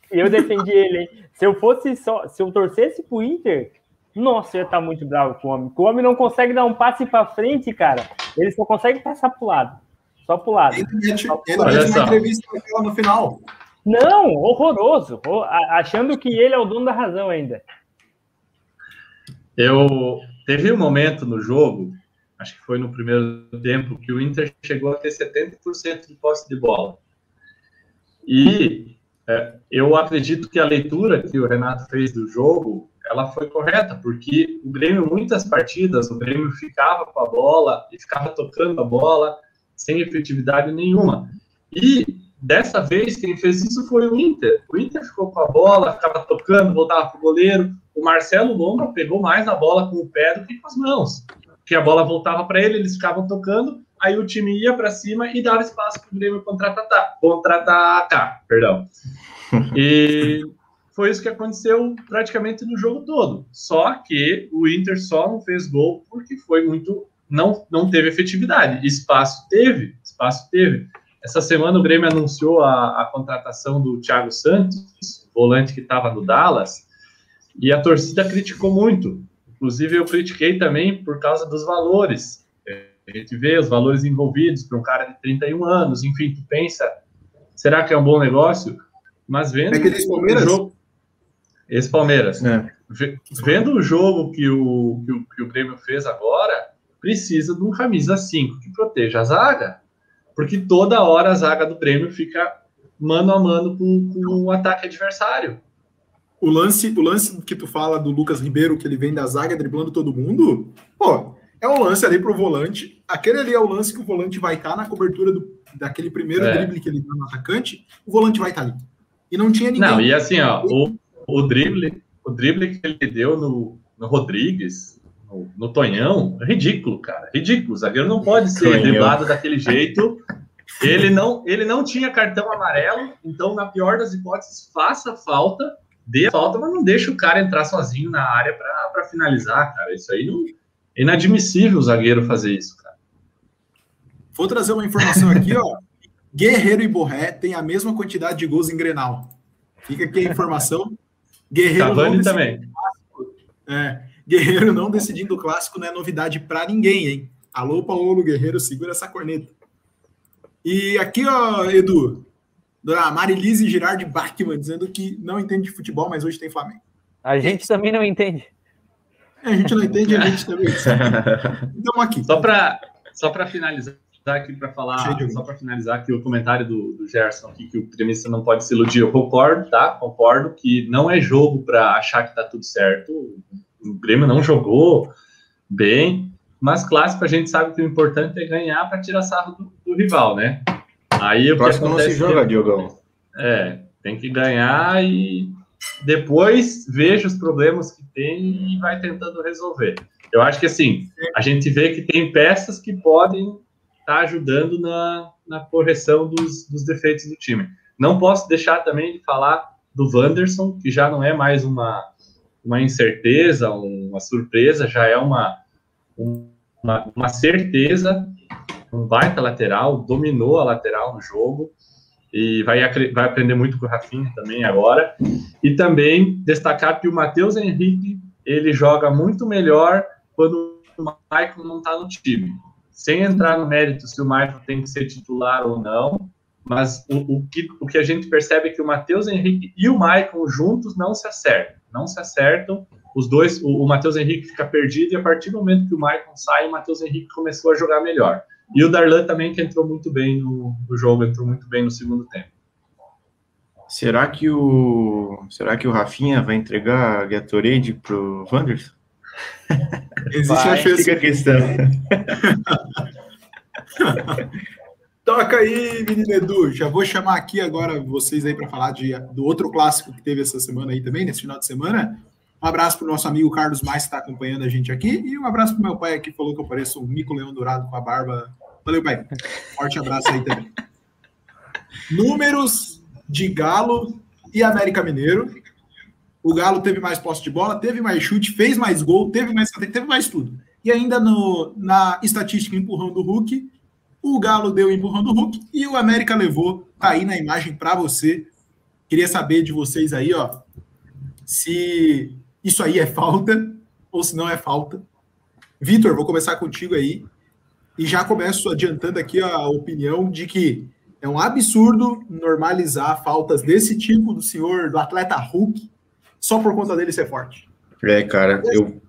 Eu defendi ele, hein? Se eu fosse só. Se eu torcesse pro Inter, nossa, eu ia estar muito bravo com o homem. O homem não consegue dar um passe para frente, cara. Ele só consegue passar pro lado. Só pro lado. Ele mete, ele mete uma entrevista no final. Não, horroroso. Achando que ele é o dono da razão ainda. Eu teve um momento no jogo, acho que foi no primeiro tempo, que o Inter chegou a ter 70% de posse de bola. E é, eu acredito que a leitura que o Renato fez do jogo, ela foi correta, porque o Grêmio, muitas partidas, o Grêmio ficava com a bola e ficava tocando a bola sem efetividade nenhuma. E dessa vez, quem fez isso foi o Inter. O Inter ficou com a bola, ficava tocando, voltava para o goleiro, o Marcelo Lomba pegou mais a bola com o pé do que com as mãos. Porque a bola voltava para ele, eles ficavam tocando, aí o time ia para cima e dava espaço para o Grêmio contra-atacar. Contra-atacar, perdão. E foi isso que aconteceu praticamente no jogo todo. Só que o Inter só não fez gol porque foi muito. Não, não teve efetividade. Espaço teve, espaço teve. Essa semana o Grêmio anunciou a, a contratação do Thiago Santos, volante que estava no Dallas, e a torcida criticou muito. Inclusive, eu critiquei também por causa dos valores. A gente vê os valores envolvidos para um cara de 31 anos, enfim, tu pensa, será que é um bom negócio? Mas vendo é esse Palmeiras? o jogo. Esse Palmeiras. É. Vendo o jogo que o, que o, que o Grêmio fez agora, precisa de um camisa 5 que proteja a zaga. Porque toda hora a zaga do Grêmio fica mano a mano com, com o ataque adversário o lance, o lance que tu fala do Lucas Ribeiro, que ele vem da zaga driblando todo mundo, pô, é um lance ali pro volante. Aquele ali é o lance que o volante vai estar tá na cobertura do daquele primeiro é. drible que ele deu no atacante, o volante vai estar ali. E não tinha ninguém. Não, e assim, ó, o, o drible, o drible que ele deu no, no Rodrigues, no, no Tonhão, é ridículo, cara. Ridículo. O zagueiro não pode ser Tonhão. driblado daquele jeito. Ele não, ele não tinha cartão amarelo, então, na pior das hipóteses, faça falta, dê a falta, mas não deixa o cara entrar sozinho na área para finalizar, cara. Isso aí não, é inadmissível o zagueiro fazer isso, cara. Vou trazer uma informação aqui, ó. Guerreiro e Borré têm a mesma quantidade de gols em Grenal. Fica aqui a informação. Guerreiro Cavani também. É, Guerreiro não decidindo o clássico não é novidade para ninguém, hein? Alô, Paulo Guerreiro, segura essa corneta. E aqui, ó, Edu, Dona Marilise Girardi Bachmann dizendo que não entende de futebol, mas hoje tem Flamengo. A gente também não entende. É, a gente não entende, a gente também. Então, aqui. Só para só finalizar aqui para falar, só para finalizar aqui o comentário do, do Gerson aqui, que o gremista não pode se iludir. Eu concordo, tá? Concordo que não é jogo para achar que tá tudo certo. O Grêmio não jogou bem, mas clássico a gente sabe que o importante é ganhar para tirar sarro do, do, rival, né? Aí o que acontece não se joga, Diogão. É, tem que ganhar e depois veja os problemas que tem e vai tentando resolver. Eu acho que assim, a gente vê que tem peças que podem estar tá ajudando na, na correção dos, dos defeitos do time. Não posso deixar também de falar do Wanderson, que já não é mais uma, uma incerteza, uma surpresa, já é uma, uma, uma certeza, um baita lateral, dominou a lateral no jogo, e vai, vai aprender muito com o Rafinha também agora. E também destacar que o Matheus Henrique ele joga muito melhor quando o Michael não está no time. Sem entrar no mérito se o Michael tem que ser titular ou não, mas o, o, que, o que a gente percebe é que o Matheus Henrique e o Michael juntos não se acertam. Não se acertam. Os dois, o, o Matheus Henrique fica perdido e a partir do momento que o Michael sai, o Matheus Henrique começou a jogar melhor. E o Darlan também, que entrou muito bem no, no jogo, entrou muito bem no segundo tempo. Será que o será que o Rafinha vai entregar a Gatorade pro Wanderson? Existe vai, a chance. Fica a questão. Toca aí, menino Edu. Já vou chamar aqui agora vocês aí para falar de, do outro clássico que teve essa semana aí também, nesse final de semana. Um abraço para o nosso amigo Carlos Mais, que está acompanhando a gente aqui. E um abraço para meu pai que falou que eu pareço um mico leão dourado com a barba. Valeu, pai. Forte abraço aí também. Números de Galo e América Mineiro. O Galo teve mais posse de bola, teve mais chute, fez mais gol, teve mais teve mais tudo. E ainda no, na estatística empurrão do Hulk, o Galo deu empurrão do Hulk e o América levou. Tá aí na imagem para você. Queria saber de vocês aí, ó, se isso aí é falta ou se não é falta. Vitor, vou começar contigo aí. E já começo adiantando aqui a opinião de que é um absurdo normalizar faltas desse tipo do senhor, do atleta Hulk, só por conta dele ser forte. É, cara, eu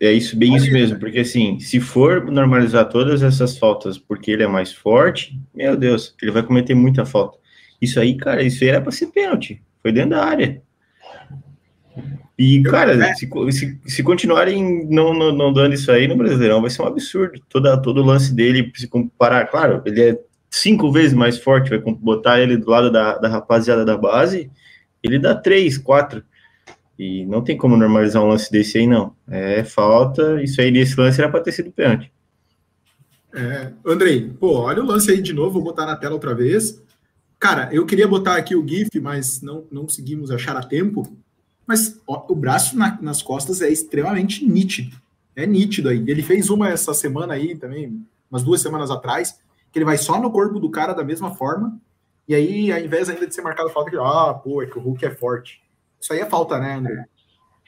é isso, bem isso mesmo, porque assim, se for normalizar todas essas faltas porque ele é mais forte, meu Deus, ele vai cometer muita falta. Isso aí, cara, isso aí era para ser pênalti, foi dentro da área. E, cara, é. se, se, se continuarem não, não, não, dando isso aí no Brasileirão, vai ser um absurdo. Toda, todo o lance dele, se comparar, claro, ele é cinco vezes mais forte, vai botar ele do lado da, da rapaziada da base, ele dá três, quatro. E não tem como normalizar um lance desse aí, não. É falta, isso aí nesse lance era para ter sido pênalti. É, Andrei, pô, olha o lance aí de novo, vou botar na tela outra vez. Cara, eu queria botar aqui o GIF, mas não, não conseguimos achar a tempo. Mas ó, o braço na, nas costas é extremamente nítido. É nítido aí. Ele fez uma essa semana aí também, umas duas semanas atrás, que ele vai só no corpo do cara da mesma forma. E aí, ao invés ainda de ser marcado falta, que, ah, pô, é que o Hulk é forte. Isso aí é falta, né, André?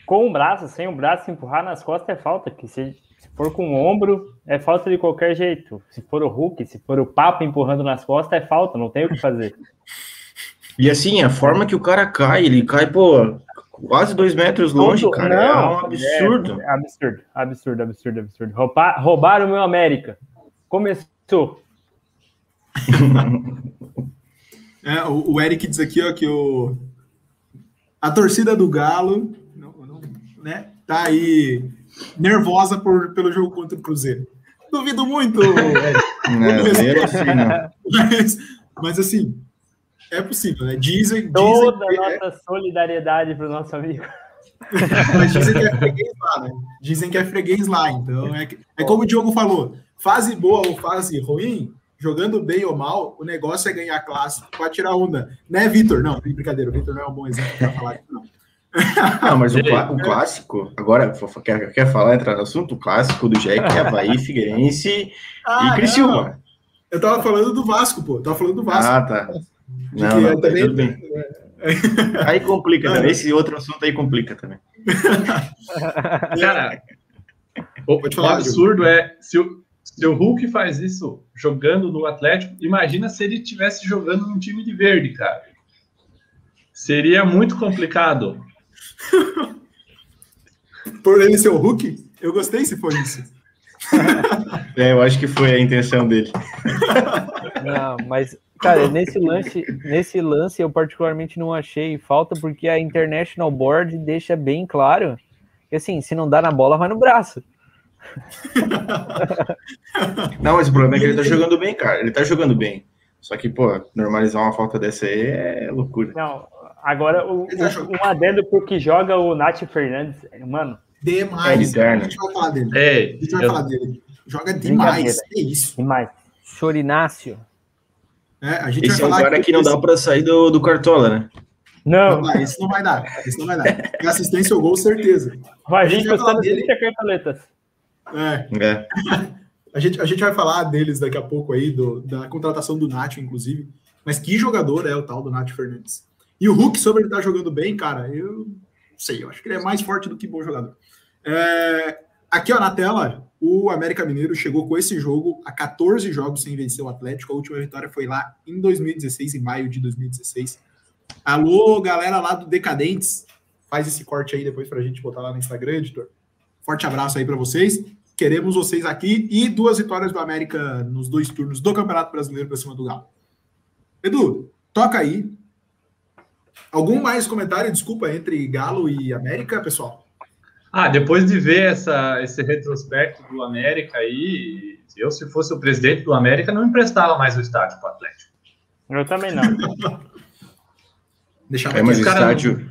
Com o braço, sem o braço, empurrar nas costas é falta. Que se, se for com o ombro, é falta de qualquer jeito. Se for o Hulk, se for o papo empurrando nas costas, é falta, não tem o que fazer. E assim, a forma que o cara cai, ele cai, pô, quase dois metros longe, cara. É não, é um absurdo. É absurdo, absurdo, absurdo, absurdo. Roubar, roubaram o meu América. Começou. é, o, o, Eric diz aqui, ó, que o, a torcida do Galo não, não, né, tá aí nervosa por, pelo jogo contra o Cruzeiro. Duvido muito, Eric. Não, assim, não. Mas, mas assim, é possível, né? Dizem, Toda dizem é, nossa solidariedade para o nosso amigo. mas dizem que é freguês lá, né? Dizem que é freguês lá, então é, é como o Diogo falou, fase boa ou fase ruim, jogando bem ou mal, o negócio é ganhar clássico para tirar onda. Né, Vitor? Não, brincadeira, o Vitor não é um bom exemplo para falar disso, não. Não, mas o, o clássico, agora, quer, quer falar, entrar no assunto? O clássico do Jack é Havaí, Figueirense Ah, e Criciúma. não. Eu tava falando do Vasco, pô. Tava falando do Vasco. Ah, tá. Não, que não, também- tudo bem. Aí complica também. Esse outro assunto aí complica também. Cara, o, o absurdo é se o, se o Hulk faz isso jogando no Atlético, imagina se ele estivesse jogando num time de verde, cara. Seria muito complicado. Por ele ser o Hulk, eu gostei se foi isso. É, eu acho que foi a intenção dele. Não, mas, cara, nesse lance, nesse lance eu particularmente não achei falta, porque a International Board deixa bem claro que assim, se não dá na bola, vai no braço. Não, mas o problema é que ele tá jogando bem, cara. Ele tá jogando bem. Só que, pô, normalizar uma falta dessa aí é loucura. Não, agora o, tá o- um adendo pro que joga o Nath Fernandes. Mano, Demais. É. A gente vai falar dele. É, A gente vai eu- falar dele. Joga demais. É isso. demais. Chorinácio. É, a gente Esse é vai um falar cara que não dá pra sair do, do Cartola, né? Não, Não vai, esse não vai dar. Esse não vai dar. E assistência ou gol, certeza. vai a gente vai falar dele. 30 cartoletas. É, É. a, gente, a gente vai falar deles daqui a pouco aí, do, da contratação do Nacho, inclusive. Mas que jogador é o tal do Nacho Fernandes? E o Hulk, sobre ele estar jogando bem, cara, eu não sei, eu acho que ele é mais forte do que bom jogador. É, aqui, ó, na tela, o América Mineiro chegou com esse jogo a 14 jogos sem vencer o Atlético. A última vitória foi lá em 2016, em maio de 2016. Alô, galera lá do Decadentes. Faz esse corte aí depois pra gente botar lá no Instagram, editor. Forte abraço aí pra vocês. Queremos vocês aqui e duas vitórias do América nos dois turnos do Campeonato Brasileiro pra cima do Galo. Edu, toca aí. Algum mais comentário, desculpa, entre Galo e América, pessoal? Ah, depois de ver essa, esse retrospecto do América aí, eu, se fosse o presidente do América, não emprestava mais o estádio para o Atlético. Eu também não. Deixava É, mas o estádio,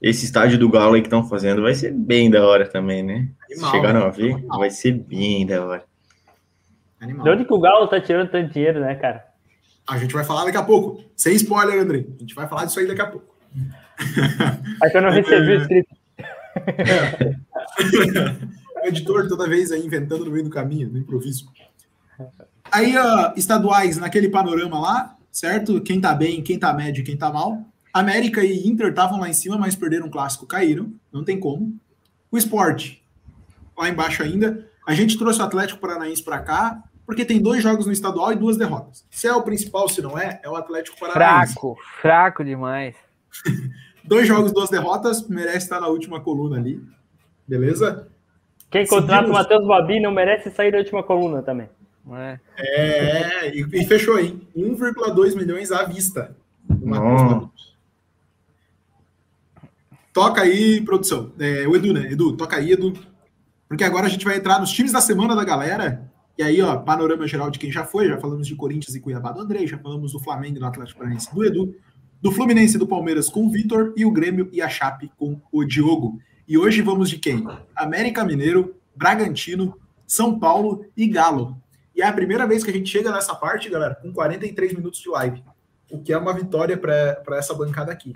esse estádio do Galo aí que estão fazendo vai ser bem da hora também, né? Se Animal, chegaram né? a ver, Animal. vai ser bem da hora. Animal. De onde que o Galo tá tirando tanto dinheiro, né, cara? A gente vai falar daqui a pouco. Sem spoiler, André. A gente vai falar disso aí daqui a pouco. É que eu não recebi o script. o editor toda vez aí inventando no meio do caminho, no improviso. Aí, ó, estaduais, naquele panorama lá, certo? Quem tá bem, quem tá médio, quem tá mal. América e Inter estavam lá em cima, mas perderam um clássico, caíram. Não tem como. O esporte, lá embaixo ainda. A gente trouxe o Atlético Paranaense para cá, porque tem dois jogos no estadual e duas derrotas. Se é o principal, se não é, é o Atlético Paranaense. Fraco, fraco demais. Dois jogos, duas derrotas, merece estar na última coluna ali. Beleza? Quem contrata o. Matheus Babi não merece sair da última coluna também. né? É, e, e fechou, hein? 1,2 milhões à vista. do. Toca aí, produção. É, o Edu, né? Edu, toca aí, Edu. Porque agora a gente vai entrar nos times da semana da galera. E aí, ó, panorama geral de quem já foi. Já falamos de Corinthians e Cuiabá do André, já falamos do Flamengo e do Atlético Paranaense do Edu, do Fluminense e do Palmeiras com o Vitor e o Grêmio e a Chape com o Diogo. E hoje vamos de quem? América Mineiro, Bragantino, São Paulo e Galo. E é a primeira vez que a gente chega nessa parte, galera, com 43 minutos de live. O que é uma vitória para essa bancada aqui.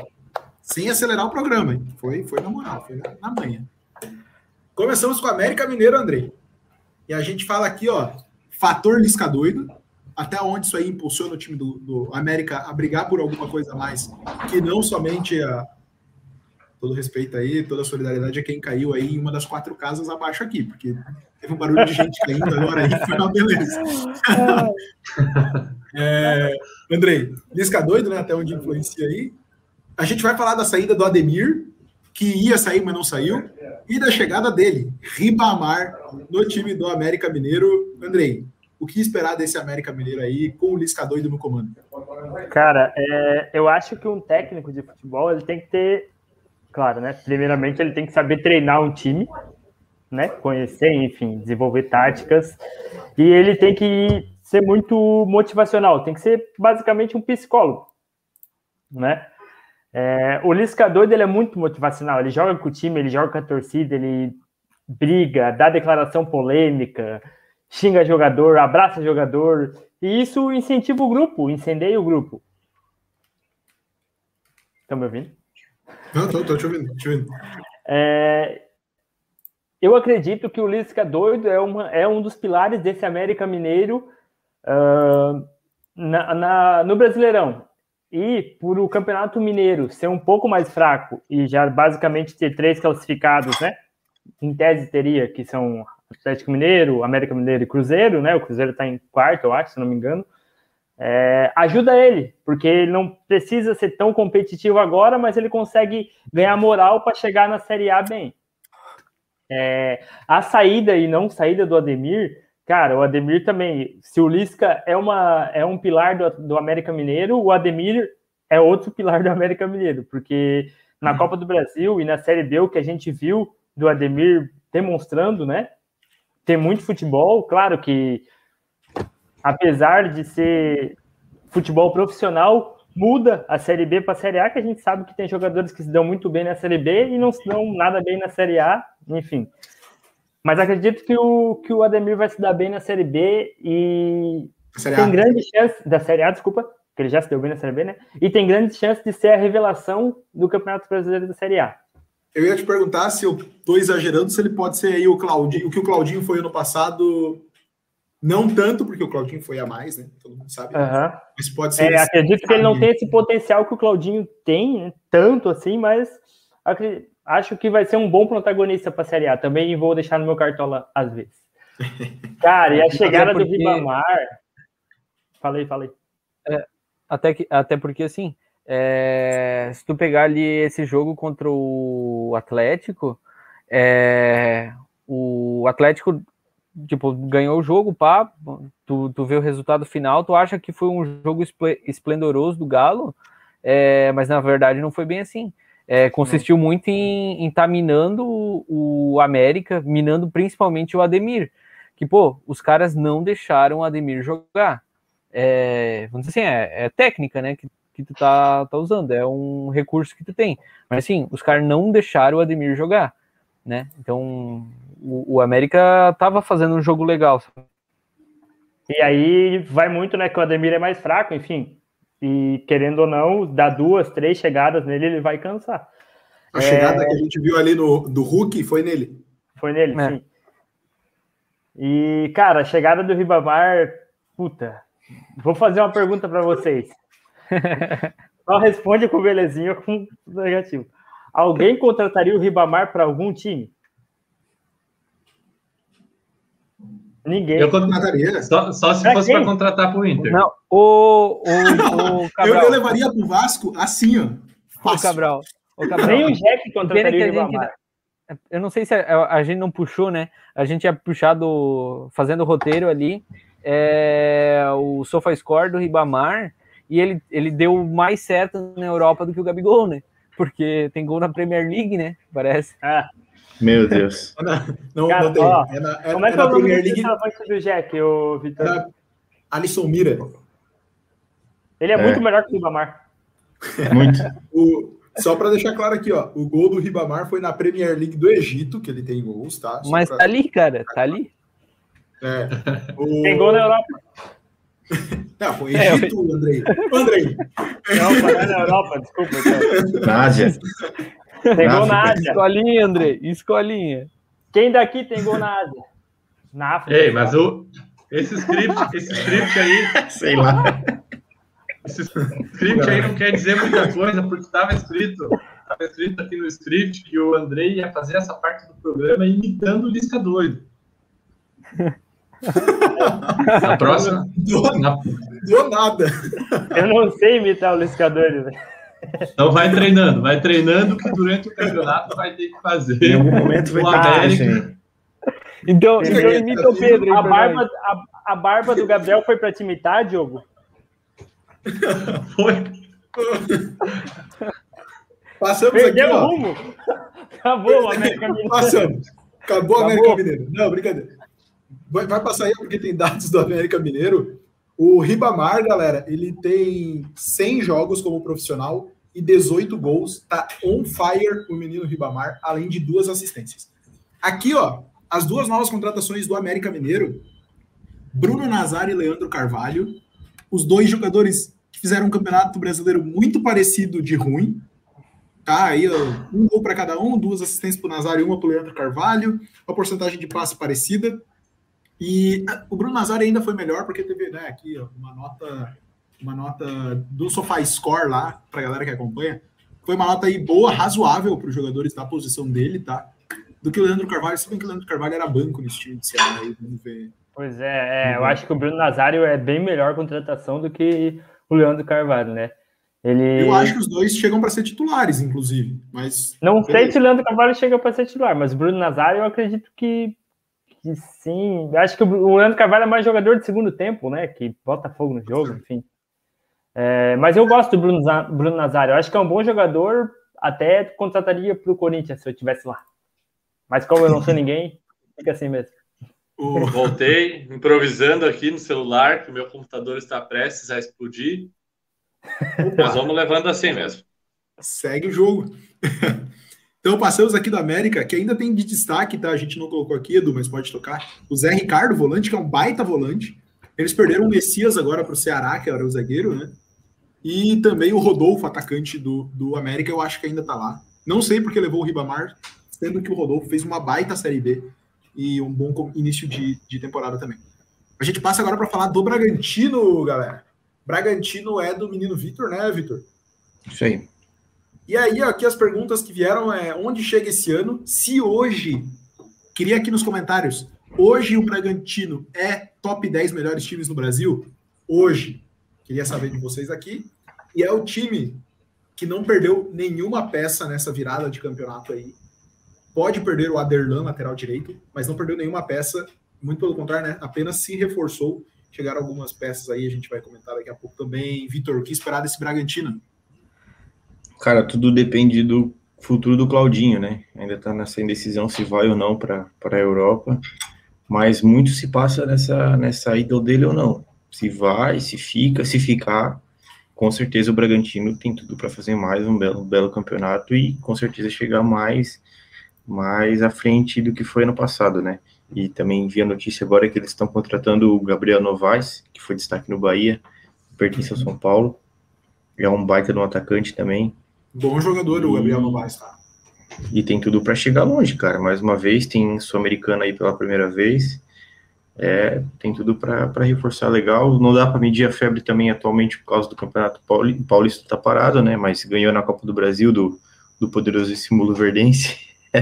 Sem acelerar o programa, hein? Foi, foi na moral, foi na, manhã. Começamos com América Mineiro, Andrei. E a gente fala aqui, ó, fator Lisca doido. Até onde isso aí impulsiona o time do, do América a brigar por alguma coisa a mais que não somente a. Todo respeito aí, toda a solidariedade a quem caiu aí em uma das quatro casas abaixo aqui, porque teve um barulho de gente caindo agora aí, foi uma beleza. É, Andrei, Lisca doido, né? Até onde influencia aí. A gente vai falar da saída do Ademir, que ia sair, mas não saiu, e da chegada dele, Ribamar, no time do América Mineiro. Andrei, o que esperar desse América Mineiro aí, com o Lisca doido no comando? Cara, é, eu acho que um técnico de futebol ele tem que ter, claro, né? Primeiramente ele tem que saber treinar um time, né? Conhecer, enfim, desenvolver táticas e ele tem que ser muito motivacional, tem que ser basicamente um psicólogo, né? É, o Lisca doido ele é muito motivacional, ele joga com o time, ele joga com a torcida, ele briga, dá declaração polêmica, xinga jogador, abraça jogador, e isso incentiva o grupo, incendeia o grupo. Estão me ouvindo? Não, tô, tô te ouvindo, te ouvindo. É, eu acredito que o Lisca doido é, uma, é um dos pilares desse América Mineiro uh, na, na, no Brasileirão. E por o Campeonato Mineiro ser um pouco mais fraco e já basicamente ter três classificados, né? Em tese teria, que são Atlético Mineiro, América Mineiro e Cruzeiro, né? O Cruzeiro está em quarto, eu acho, se não me engano. É, ajuda ele, porque ele não precisa ser tão competitivo agora, mas ele consegue ganhar moral para chegar na Série A bem. É, a saída e não saída do Ademir Cara, o Ademir também. Se o Lisca é, uma, é um pilar do, do América Mineiro, o Ademir é outro pilar do América Mineiro, porque na Copa do Brasil e na Série B, o que a gente viu do Ademir demonstrando, né? Tem muito futebol, claro que apesar de ser futebol profissional, muda a Série B para a Série A, que a gente sabe que tem jogadores que se dão muito bem na Série B e não se dão nada bem na Série A, enfim. Mas acredito que o, que o Ademir vai se dar bem na Série B e tem a. grande chance da Série A, desculpa, que ele já se deu bem na Série B, né? E tem grande chance de ser a revelação do Campeonato Brasileiro da Série A. Eu ia te perguntar se eu estou exagerando, se ele pode ser aí o Claudinho, o que o Claudinho foi ano passado, não tanto, porque o Claudinho foi a mais, né? Todo mundo sabe. Uhum. Mas pode ser. É, acredito que ele não tem esse potencial que o Claudinho tem, né? tanto assim, mas acho que vai ser um bom protagonista para a Série A. Também vou deixar no meu cartola às vezes. Cara, e a chegada porque... do Ribamar. Falei, falei. É, até, que, até porque, assim, é, se tu pegar ali esse jogo contra o Atlético, é, o Atlético tipo, ganhou o jogo, pá, tu, tu vê o resultado final, tu acha que foi um jogo esplendoroso do Galo, é, mas na verdade não foi bem assim é, consistiu muito em estar tá minando o, o, América, minando principalmente o Ademir. Que, pô, os caras não deixaram o Ademir jogar. É, vamos dizer assim, é, é, técnica, né? Que, que tu tá, tá usando, é um recurso que tu tem. Mas assim, os caras não deixaram o Ademir jogar, né? Então, o, o América tava fazendo um jogo legal. E aí vai muito, né? Que o Ademir é mais fraco, enfim. E querendo ou não, dar duas, três chegadas nele, ele vai cansar. A é... chegada que a gente viu ali no, do Hulk foi nele. Foi nele, é. sim. E, cara, a chegada do Ribamar, puta, vou fazer uma pergunta para vocês. Só responde com belezinha com negativo. Alguém contrataria o Ribamar para algum time? Ninguém. Eu contrataria. Só, só se pra fosse para contratar para o Inter. Não, o, o, o Cabral. Eu, eu levaria para o Vasco assim, ó. O Cabral. O Cabral. Nem o Jack contrataria o gente, Eu não sei se a, a, gente não puxou, né? A gente tinha puxado, fazendo o roteiro ali, é, o SofaScore do Ribamar, e ele, ele deu mais certo na Europa do que o Gabigol, né? Porque tem gol na Premier League, né? Parece. Ah. Meu Deus. não, Cara, não tem. Ó, é na, é, como é que é, é o nome League... do Jack, o Vitor? É Alisson Mira. Ele é, é, muito melhor que o Ribamar. Muito. o, só para deixar claro aqui, ó, o gol do Ribamar foi na Premier League do Egito, que ele tem gols, tá? Só Mas pra... tá ali, cara, tá ali. É. O... Tem gol na Europa. Não, foi Egito, é, Andrei. Andrei. Não, foi na Europa, desculpa. Então. Na Ásia. Tem gol na Ásia. Escolinha, André. Escolinha. Quem daqui tem gol na Ásia? Na África. Ei, mas o, esse script, esse script aí. Sei lá. Esse script aí não quer dizer muita coisa, porque estava escrito. Estava escrito aqui no script que o Andrei ia fazer essa parte do programa imitando o Lisca doido. Na próxima. Do, na... do nada. Eu não sei imitar o Lisca doido, velho. Então vai treinando, vai treinando que durante o campeonato vai ter que fazer. Em algum momento vai ter que Então, então imita o Pedro. A barba, a, a barba do Gabriel foi para te imitar, Diogo? Foi. Passamos Perdeu aqui, o rumo. Acabou o América Mineiro. Passamos. Acabou o América Mineiro. Não, brincadeira. Vai, vai passar aí porque tem dados do América Mineiro O Ribamar, galera, ele tem 100 jogos como profissional e 18 gols. Tá on fire o menino Ribamar, além de duas assistências. Aqui, ó, as duas novas contratações do América Mineiro, Bruno Nazar e Leandro Carvalho, os dois jogadores que fizeram um campeonato brasileiro muito parecido de ruim, tá? Aí um gol para cada um, duas assistências para o e uma para Leandro Carvalho, uma porcentagem de passe parecida. E o Bruno Nazar ainda foi melhor porque teve, né, aqui ó, uma nota uma nota do Sofá Score lá para a galera que acompanha. Foi uma nota aí boa, razoável para os jogadores da posição dele, tá? Do que o Leandro Carvalho, se bem que o Leandro Carvalho era banco nesse time de Ceará, aí vamos ver. Pois é, é eu acho que o Bruno Nazário é bem melhor contratação do que o Leandro Carvalho, né? Ele... Eu acho que os dois chegam para ser titulares, inclusive. Mas não sei se o Leandro Carvalho chega para ser titular, mas o Bruno Nazário eu acredito que, que sim. Acho que o Leandro Carvalho é mais jogador de segundo tempo, né? Que bota fogo no jogo, enfim. É, mas eu gosto do Bruno, Bruno Nazário. Eu acho que é um bom jogador. Até contrataria para o Corinthians se eu estivesse lá. Mas como eu não sou ninguém, fica assim mesmo. Voltei improvisando aqui no celular, que o meu computador está prestes a explodir. Mas vamos levando assim mesmo. Segue o jogo. Então, passamos aqui do América, que ainda tem de destaque, tá? A gente não colocou aqui, Edu, mas pode tocar. O Zé Ricardo, volante, que é um baita volante. Eles perderam o Messias agora para o Ceará, que era o zagueiro, né? E também o Rodolfo, atacante do, do América, eu acho que ainda tá lá. Não sei porque levou o Ribamar, sendo que o Rodolfo fez uma baita Série B e um bom início de, de temporada também. A gente passa agora para falar do Bragantino, galera. Bragantino é do menino Vitor, né, Vitor? Isso aí. E aí, aqui as perguntas que vieram é onde chega esse ano? Se hoje, queria aqui nos comentários, hoje o Bragantino é top 10 melhores times no Brasil? Hoje. Queria saber de vocês aqui. E é o time que não perdeu nenhuma peça nessa virada de campeonato aí. Pode perder o Aderlan, lateral direito, mas não perdeu nenhuma peça. Muito pelo contrário, né? Apenas se reforçou Chegaram algumas peças aí, a gente vai comentar daqui a pouco também. Vitor, o que esperar desse Bragantino? Cara, tudo depende do futuro do Claudinho, né? Ainda tá nessa indecisão se vai ou não para a Europa, mas muito se passa nessa, nessa ida dele ou não. Se vai, se fica, se ficar, com certeza o Bragantino tem tudo para fazer mais um belo, um belo campeonato e com certeza chegar mais, mais à frente do que foi ano passado, né? E também vi a notícia agora que eles estão contratando o Gabriel Novaes, que foi destaque no Bahia, pertence ao São Paulo. É um baita de um atacante também. Bom jogador, e... o Gabriel Novaes, tá? E tem tudo para chegar longe, cara. Mais uma vez, tem Sul-Americana aí pela primeira vez. É, tem tudo para reforçar legal. Não dá para medir a febre também atualmente por causa do Campeonato Paulista tá parado, né? Mas ganhou na Copa do Brasil do, do poderoso Simulo Verdense.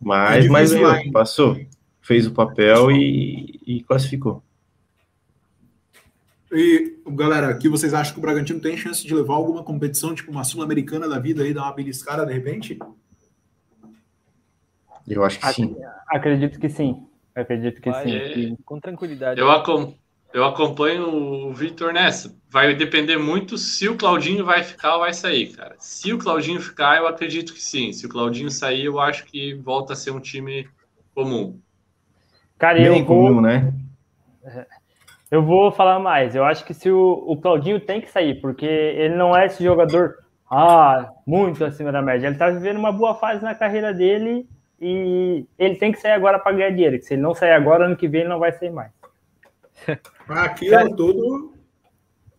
Mas, é mas ganhou, passou, fez o papel e, e classificou. E, galera, aqui vocês acham que o Bragantino tem chance de levar alguma competição, tipo uma Sul-Americana da vida aí, dar uma beliscada de repente? Eu acho que sim. Acredito que sim. Acredito que Vai, sim. É... Com tranquilidade. Eu, acom eu acompanho o Victor nessa. Vai depender muito se o Claudinho vai ficar ou vai sair, cara. Se o Claudinho ficar, eu acredito que sim. Se o Claudinho sair, eu acho que volta a ser um time comum. Cara, eu vou... comum, né? Eu vou falar mais. Eu acho que se o, o Claudinho tem que sair, porque ele não é esse jogador ah, muito acima da média. Ele tá vivendo uma boa fase na carreira dele e ele tem que sair agora para ganhar dinheiro. Se ele não sair agora, ano que vem ele não vai sair mais. Aqui é todo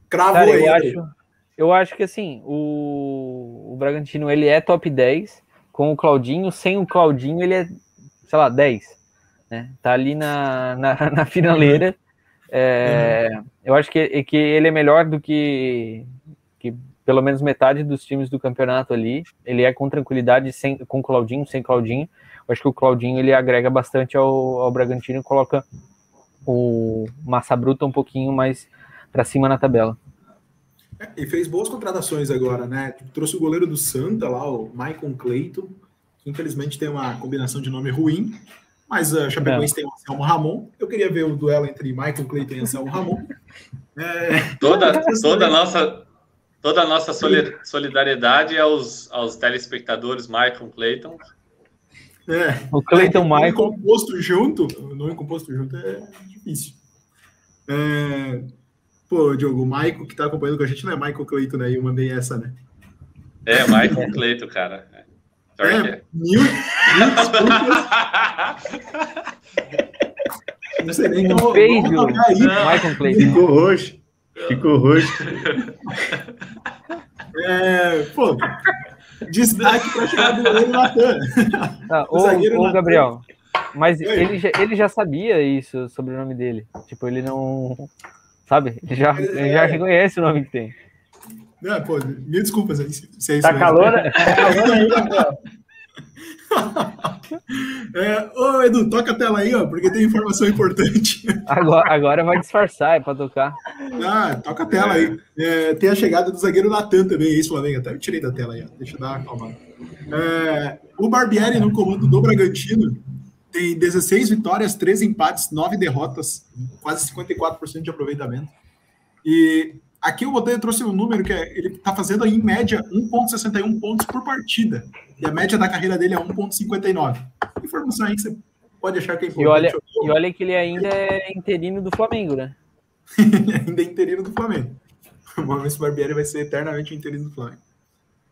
cravo cara, eu acho, eu acho que assim, o, o Bragantino ele é top 10 com o Claudinho, sem o Claudinho ele é, sei lá, 10. Né? Tá ali na, na, na finaleira. É, uhum. Eu acho que, que ele é melhor do que, que pelo menos metade dos times do campeonato ali. Ele é com tranquilidade, sem, com Claudinho, sem Claudinho. Eu acho que o Claudinho ele agrega bastante ao, ao Bragantino e coloca o Massa Bruta um pouquinho mais para cima na tabela. É, e fez boas contratações agora, né? Trouxe o goleiro do Santa lá, o Michael Clayton, que infelizmente tem uma combinação de nome ruim, mas a uh, Chapecoense é. tem o Anselmo Ramon. Eu queria ver o duelo entre Michael Clayton e Anselmo Ramon. É... Toda, toda a nossa, toda a nossa solidariedade aos, aos telespectadores Michael Clayton, é. O Cleiton Michael. Composto junto, o nome composto junto é difícil. É, Pô, Diogo, o Maico que tá acompanhando com a gente não é Michael Cleiton, né? E eu mandei essa, né? É, Michael Cleiton, cara. É, é. Mil, mil Não sei nem como. Feio, Michael Cleiton. Ficou roxo. Ficou roxo. É, pô, destaque para chegar do goleiro Natan. Ah, ô, ô, Gabriel, mas ele já, ele já sabia isso sobre o nome dele. Tipo, ele não. Sabe? Ele já, ele já reconhece o nome que tem. Não, pô, mil desculpas se, se é isso. Tá calor, né? tá calor aí, Gabriel. É, ô, Edu, toca a tela aí, ó, porque tem informação importante. Agora, agora vai disfarçar, é para tocar. Ah, toca a tela aí. É, tem a chegada do zagueiro Natan também, isso, Flamengo. Até eu tirei da tela aí, ó. deixa eu dar uma acalmada. É, o Barbieri, no comando do Bragantino, tem 16 vitórias, 13 empates, 9 derrotas, quase 54% de aproveitamento. E Aqui o Botelho trouxe um número que é, ele está fazendo aí, em média 1,61 pontos por partida. E a média da carreira dele é 1,59. Informação aí que você pode achar que é importante. E olha, e olha que ele ainda é interino do Flamengo, né? ainda é interino do Flamengo. O Maurício Barbieri vai ser eternamente interino do Flamengo.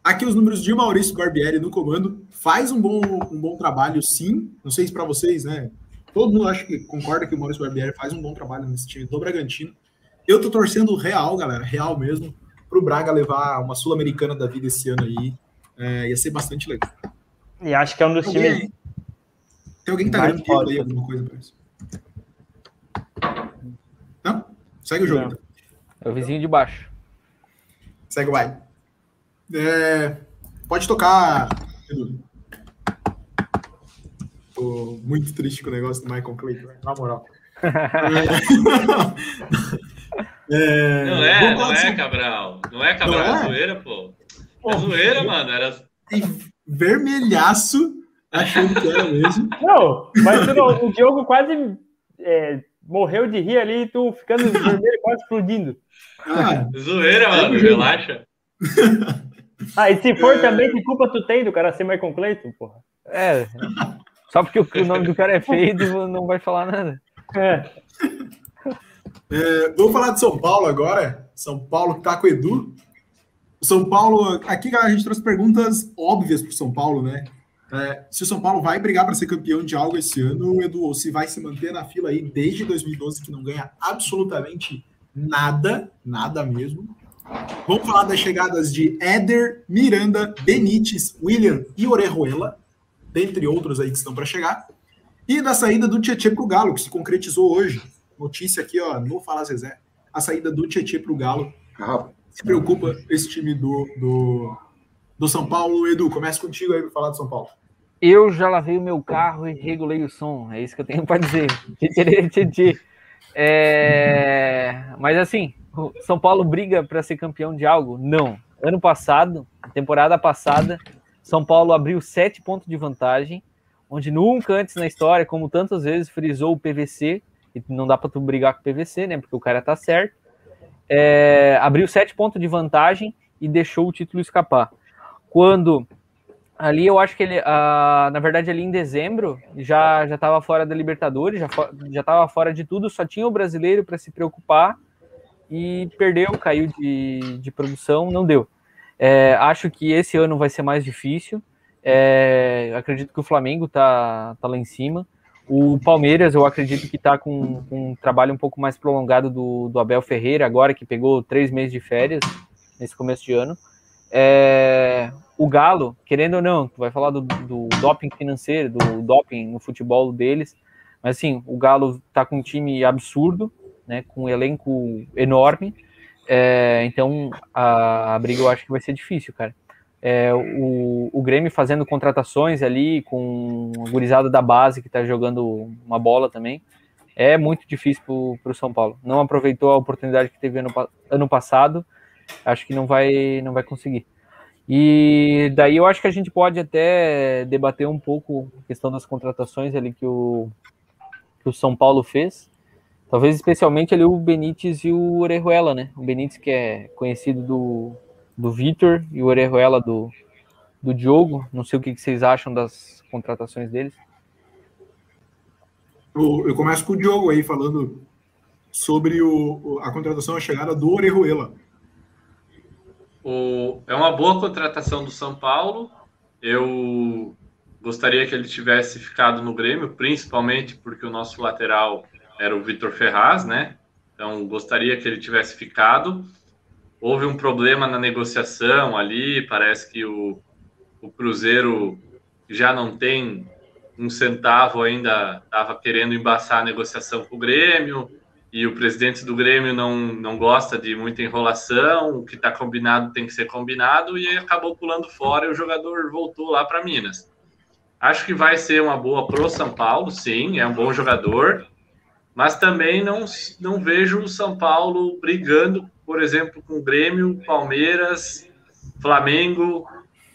Aqui os números de Maurício Barbieri no comando. Faz um bom, um bom trabalho, sim. Não sei se para vocês, né? Todo mundo acha que concorda que o Maurício Barbieri faz um bom trabalho nesse time do Bragantino. Eu tô torcendo real, galera, real mesmo, pro Braga levar uma Sul-Americana da vida esse ano aí. É, ia ser bastante legal. E acho que é um dos Alguém times. aí? Tem alguém que tá garantindo aí alguma coisa pra isso? Não? Segue o jogo. Não. então. É o vizinho de baixo. Segue o baile. É, pode tocar, Edu. Tô muito triste com o negócio do Michael Clayton, na moral. É, Não é, não é, de- Cabral. Não é, Cabral, Não é é? zoeira, pô. Pô, É zoeira, mano. Era... vermelhaço, achando que era mesmo. Não, mas tu o Diogo quase é, morreu de rir ali, tu ficando vermelho, quase explodindo. Ah, Zoeira, mano. É. Relaxa. Ah, e se for também, que culpa tu tem do cara ser Michael Clayton, porra? É. Só porque o, o nome do cara é feio, não vai falar nada. É. É, vamos falar de São Paulo agora. São Paulo que tá com o Edu. São Paulo, aqui a gente trouxe perguntas óbvias para o São Paulo, né? É, se o São Paulo vai brigar para ser campeão de algo esse ano, Edu, ou se vai se manter na fila aí desde 2012, que não ganha absolutamente nada, nada mesmo. Vamos falar das chegadas de Éder, Miranda, Benítez, William e Orejuela, dentre outros aí que estão para chegar. E da saída do Tietchan para o Galo, que se concretizou hoje. Notícia aqui, ó, no Fala Zezé. A saída do Tietchan para o Galo. Ah, Se preocupa esse time do, do, do São Paulo. Edu, começa contigo aí para falar do São Paulo. Eu já lavei o meu carro e regulei o som. É isso que eu tenho para dizer. É... Mas assim, São Paulo briga para ser campeão de algo? Não. Ano passado, temporada passada, São Paulo abriu sete pontos de vantagem, onde nunca antes na história, como tantas vezes, frisou o PVC. E não dá para tu brigar com o PVC, né? Porque o cara tá certo. É... Abriu sete pontos de vantagem e deixou o título escapar. Quando Ali eu acho que ele, ah, na verdade, ali em dezembro já já estava fora da Libertadores, já já estava fora de tudo, só tinha o brasileiro para se preocupar e perdeu, caiu de, de produção, não deu. É, acho que esse ano vai ser mais difícil. É, acredito que o Flamengo tá, tá lá em cima. O Palmeiras, eu acredito que está com, com um trabalho um pouco mais prolongado do, do Abel Ferreira, agora que pegou três meses de férias nesse começo de ano. É, o Galo, querendo ou não, tu vai falar do, do doping financeiro, do doping no futebol deles, mas assim, o Galo tá com um time absurdo, né, com um elenco enorme, é, então a, a briga eu acho que vai ser difícil, cara. É, o, o Grêmio fazendo contratações ali com a gurizada da base que tá jogando uma bola também, é muito difícil pro, pro São Paulo. Não aproveitou a oportunidade que teve ano, ano passado, acho que não vai, não vai conseguir. E daí eu acho que a gente pode até debater um pouco a questão das contratações ali que o, que o São Paulo fez. Talvez especialmente ali o Benítez e o Orejuela, né? O Benítez que é conhecido do, do Vitor e o Orejuela do, do Diogo. Não sei o que que vocês acham das contratações deles. Eu, eu começo com o Diogo aí, falando sobre o, a contratação, a chegada do Orejuela. O, é uma boa contratação do São Paulo. Eu gostaria que ele tivesse ficado no Grêmio, principalmente porque o nosso lateral era o Vitor Ferraz, né? Então gostaria que ele tivesse ficado. Houve um problema na negociação ali, parece que o, o Cruzeiro já não tem um centavo ainda, estava querendo embaçar a negociação com o Grêmio, e o presidente do Grêmio não, não gosta de muita enrolação, o que está combinado tem que ser combinado, e acabou pulando fora e o jogador voltou lá para Minas. Acho que vai ser uma boa pro São Paulo, sim, é um bom jogador, mas também não, não vejo o São Paulo brigando, por exemplo, com Grêmio, Palmeiras, Flamengo,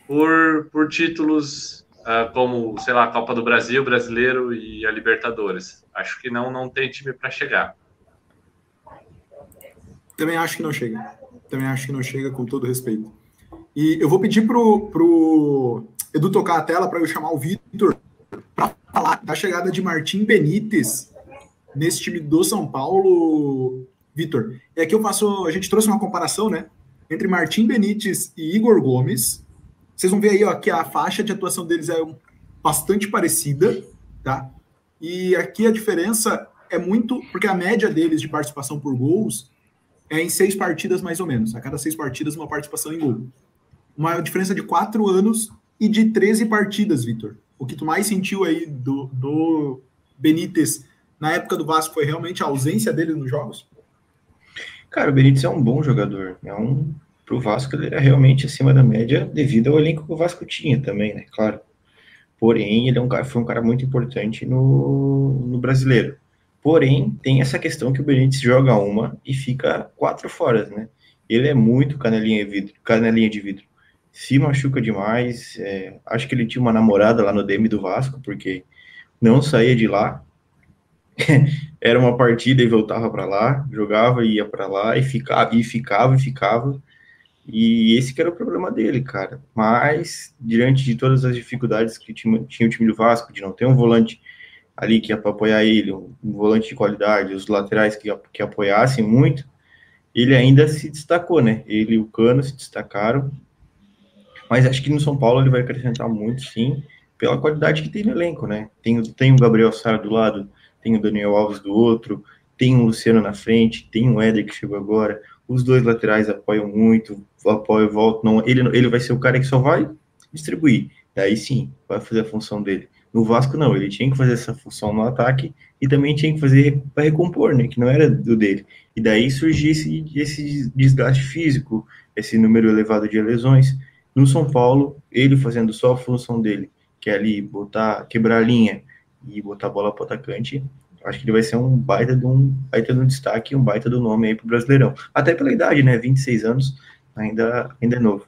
por, por títulos uh, como, sei lá, a Copa do Brasil, Brasileiro e a Libertadores. Acho que não, não tem time para chegar. Também acho que não chega. Também acho que não chega, com todo respeito. E eu vou pedir pro, pro Edu tocar a tela para eu chamar o Vitor para falar da chegada de Martim Benítez nesse time do São Paulo. Vitor, é que eu faço. A gente trouxe uma comparação, né? Entre Martim Benítez e Igor Gomes. Vocês vão ver aí ó, que a faixa de atuação deles é bastante parecida, tá? E aqui a diferença é muito. Porque a média deles de participação por gols é em seis partidas, mais ou menos. A cada seis partidas, uma participação em gol. Uma diferença de quatro anos e de 13 partidas, Vitor. O que tu mais sentiu aí do, do Benítez na época do Vasco foi realmente a ausência dele nos jogos? Cara, o Benítez é um bom jogador. É um pro Vasco ele era realmente acima da média devido ao elenco que o Vasco tinha também, né? Claro. Porém, ele é um cara, foi um cara muito importante no, no brasileiro. Porém, tem essa questão que o Benítez joga uma e fica quatro fora, né? Ele é muito canelinha de vidro, canelinha de vidro. Se machuca demais. É, acho que ele tinha uma namorada lá no DM do Vasco, porque não saía de lá. Era uma partida e voltava para lá, jogava e ia para lá e ficava e ficava e ficava. E esse que era o problema dele, cara. Mas diante de todas as dificuldades que tinha, tinha o time do Vasco de não ter um volante ali que ia para apoiar ele, um, volante de qualidade, os laterais que, que apoiassem muito, ele ainda se destacou, né? Ele e o Cano se destacaram, mas acho que no São Paulo ele vai acrescentar muito, sim, pela qualidade que tem no elenco, né? Tem, tem o Gabriel Sara do lado, tem o Daniel Alves do outro, tem o Luciano na frente, tem o Éder que chegou agora, os dois laterais apoiam muito, apoio volta, não, ele, ele vai ser o cara que só vai distribuir, daí sim, vai fazer a função dele. No Vasco, não, ele tinha que fazer essa função no ataque e também tinha que fazer para recompor, né? Que não era do dele. E daí surgia esse, esse desgaste físico, esse número elevado de lesões. No São Paulo, ele fazendo só a função dele, que é ali botar, quebrar a linha e botar a bola para o atacante, acho que ele vai ser um baita de um baita de um destaque, um baita do nome aí para o Brasileirão. Até pela idade, né? 26 anos, ainda, ainda é novo.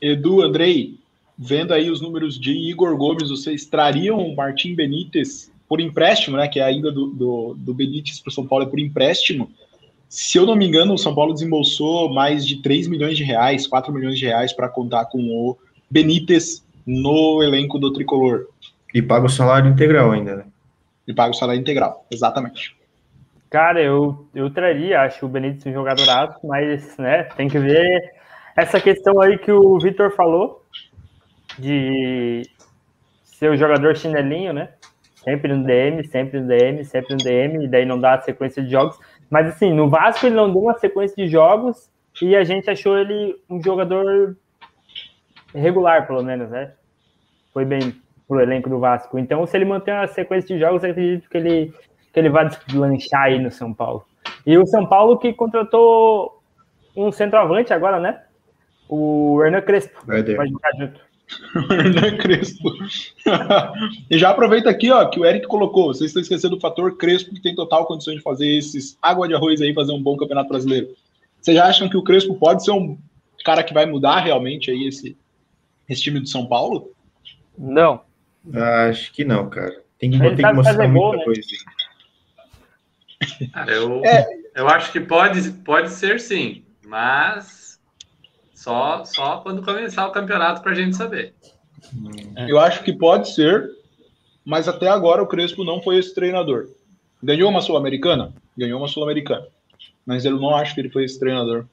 Edu, Andrei, vendo aí os números de Igor Gomes, vocês trariam o Martim Benítez por empréstimo, né? Que é ainda do, do, do Benítez para o São Paulo é por empréstimo. Se eu não me engano, o São Paulo desembolsou mais de 3 milhões de reais, 4 milhões de reais para contar com o Benítez no elenco do tricolor. E paga o salário integral ainda, né? E paga o salário integral, exatamente. Cara, eu, eu traria, acho o Benítez um jogadoraço, mas né, tem que ver essa questão aí que o Vitor falou, de ser o jogador chinelinho, né? Sempre no DM, sempre no DM, sempre no DM, e daí não dá a sequência de jogos. Mas assim, no Vasco ele não deu uma sequência de jogos e a gente achou ele um jogador regular, pelo menos, né? Foi bem pro elenco do Vasco. Então, se ele manter uma sequência de jogos, eu acredito que ele, que ele vai deslanchar aí no São Paulo. E o São Paulo que contratou um centroavante agora, né? O Hernan Crespo. Vai, vai jogar junto. Hernan Crespo. e já aproveita aqui, ó, que o Eric colocou. Vocês estão esquecendo do fator Crespo, que tem total condições de fazer esses água de arroz aí, fazer um bom campeonato brasileiro. Vocês já acham que o Crespo pode ser um cara que vai mudar realmente aí esse, esse time do São Paulo? Não. Acho que não, cara. Tem que, tem que mostrar muita né? coisa. Cara, eu, é. eu acho que pode, pode ser sim, mas só, só quando começar o campeonato para a gente saber. É. Eu acho que pode ser, mas até agora o Crespo não foi esse treinador. Ganhou uma Sul-Americana? ganhou uma Sul-Americana. Mas eu não acho que ele foi esse treinador.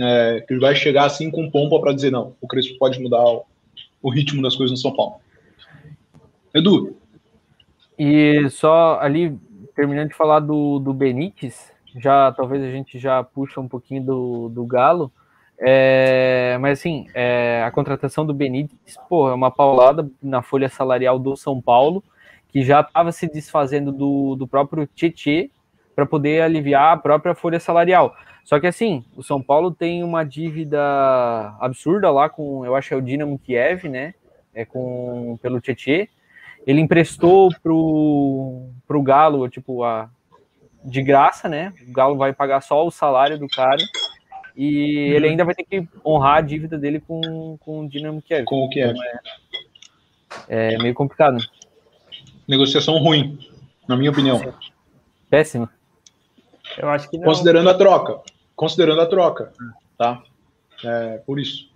É, que ele vai chegar assim com pompa para dizer: não, o Crespo pode mudar o, o ritmo das coisas no São Paulo. Edu. E só ali, terminando de falar do, do Benítez, já talvez a gente já puxa um pouquinho do, do Galo. É, mas assim, é, a contratação do Benítez, pô, é uma paulada na folha salarial do São Paulo, que já estava se desfazendo do, do próprio Tietê para poder aliviar a própria folha salarial. Só que assim, o São Paulo tem uma dívida absurda lá com, eu acho que é o Dinamo Kiev, né? É com pelo Tietê. Ele emprestou pro, pro Galo, tipo, a, de graça, né? O Galo vai pagar só o salário do cara. E uhum. ele ainda vai ter que honrar a dívida dele com, com o Dinamo Kiev. Com o Kiev. Então é, é meio complicado. Negociação ruim, na minha opinião. Péssima. Eu acho que não. Considerando a troca. Considerando a troca. Tá? É, por isso.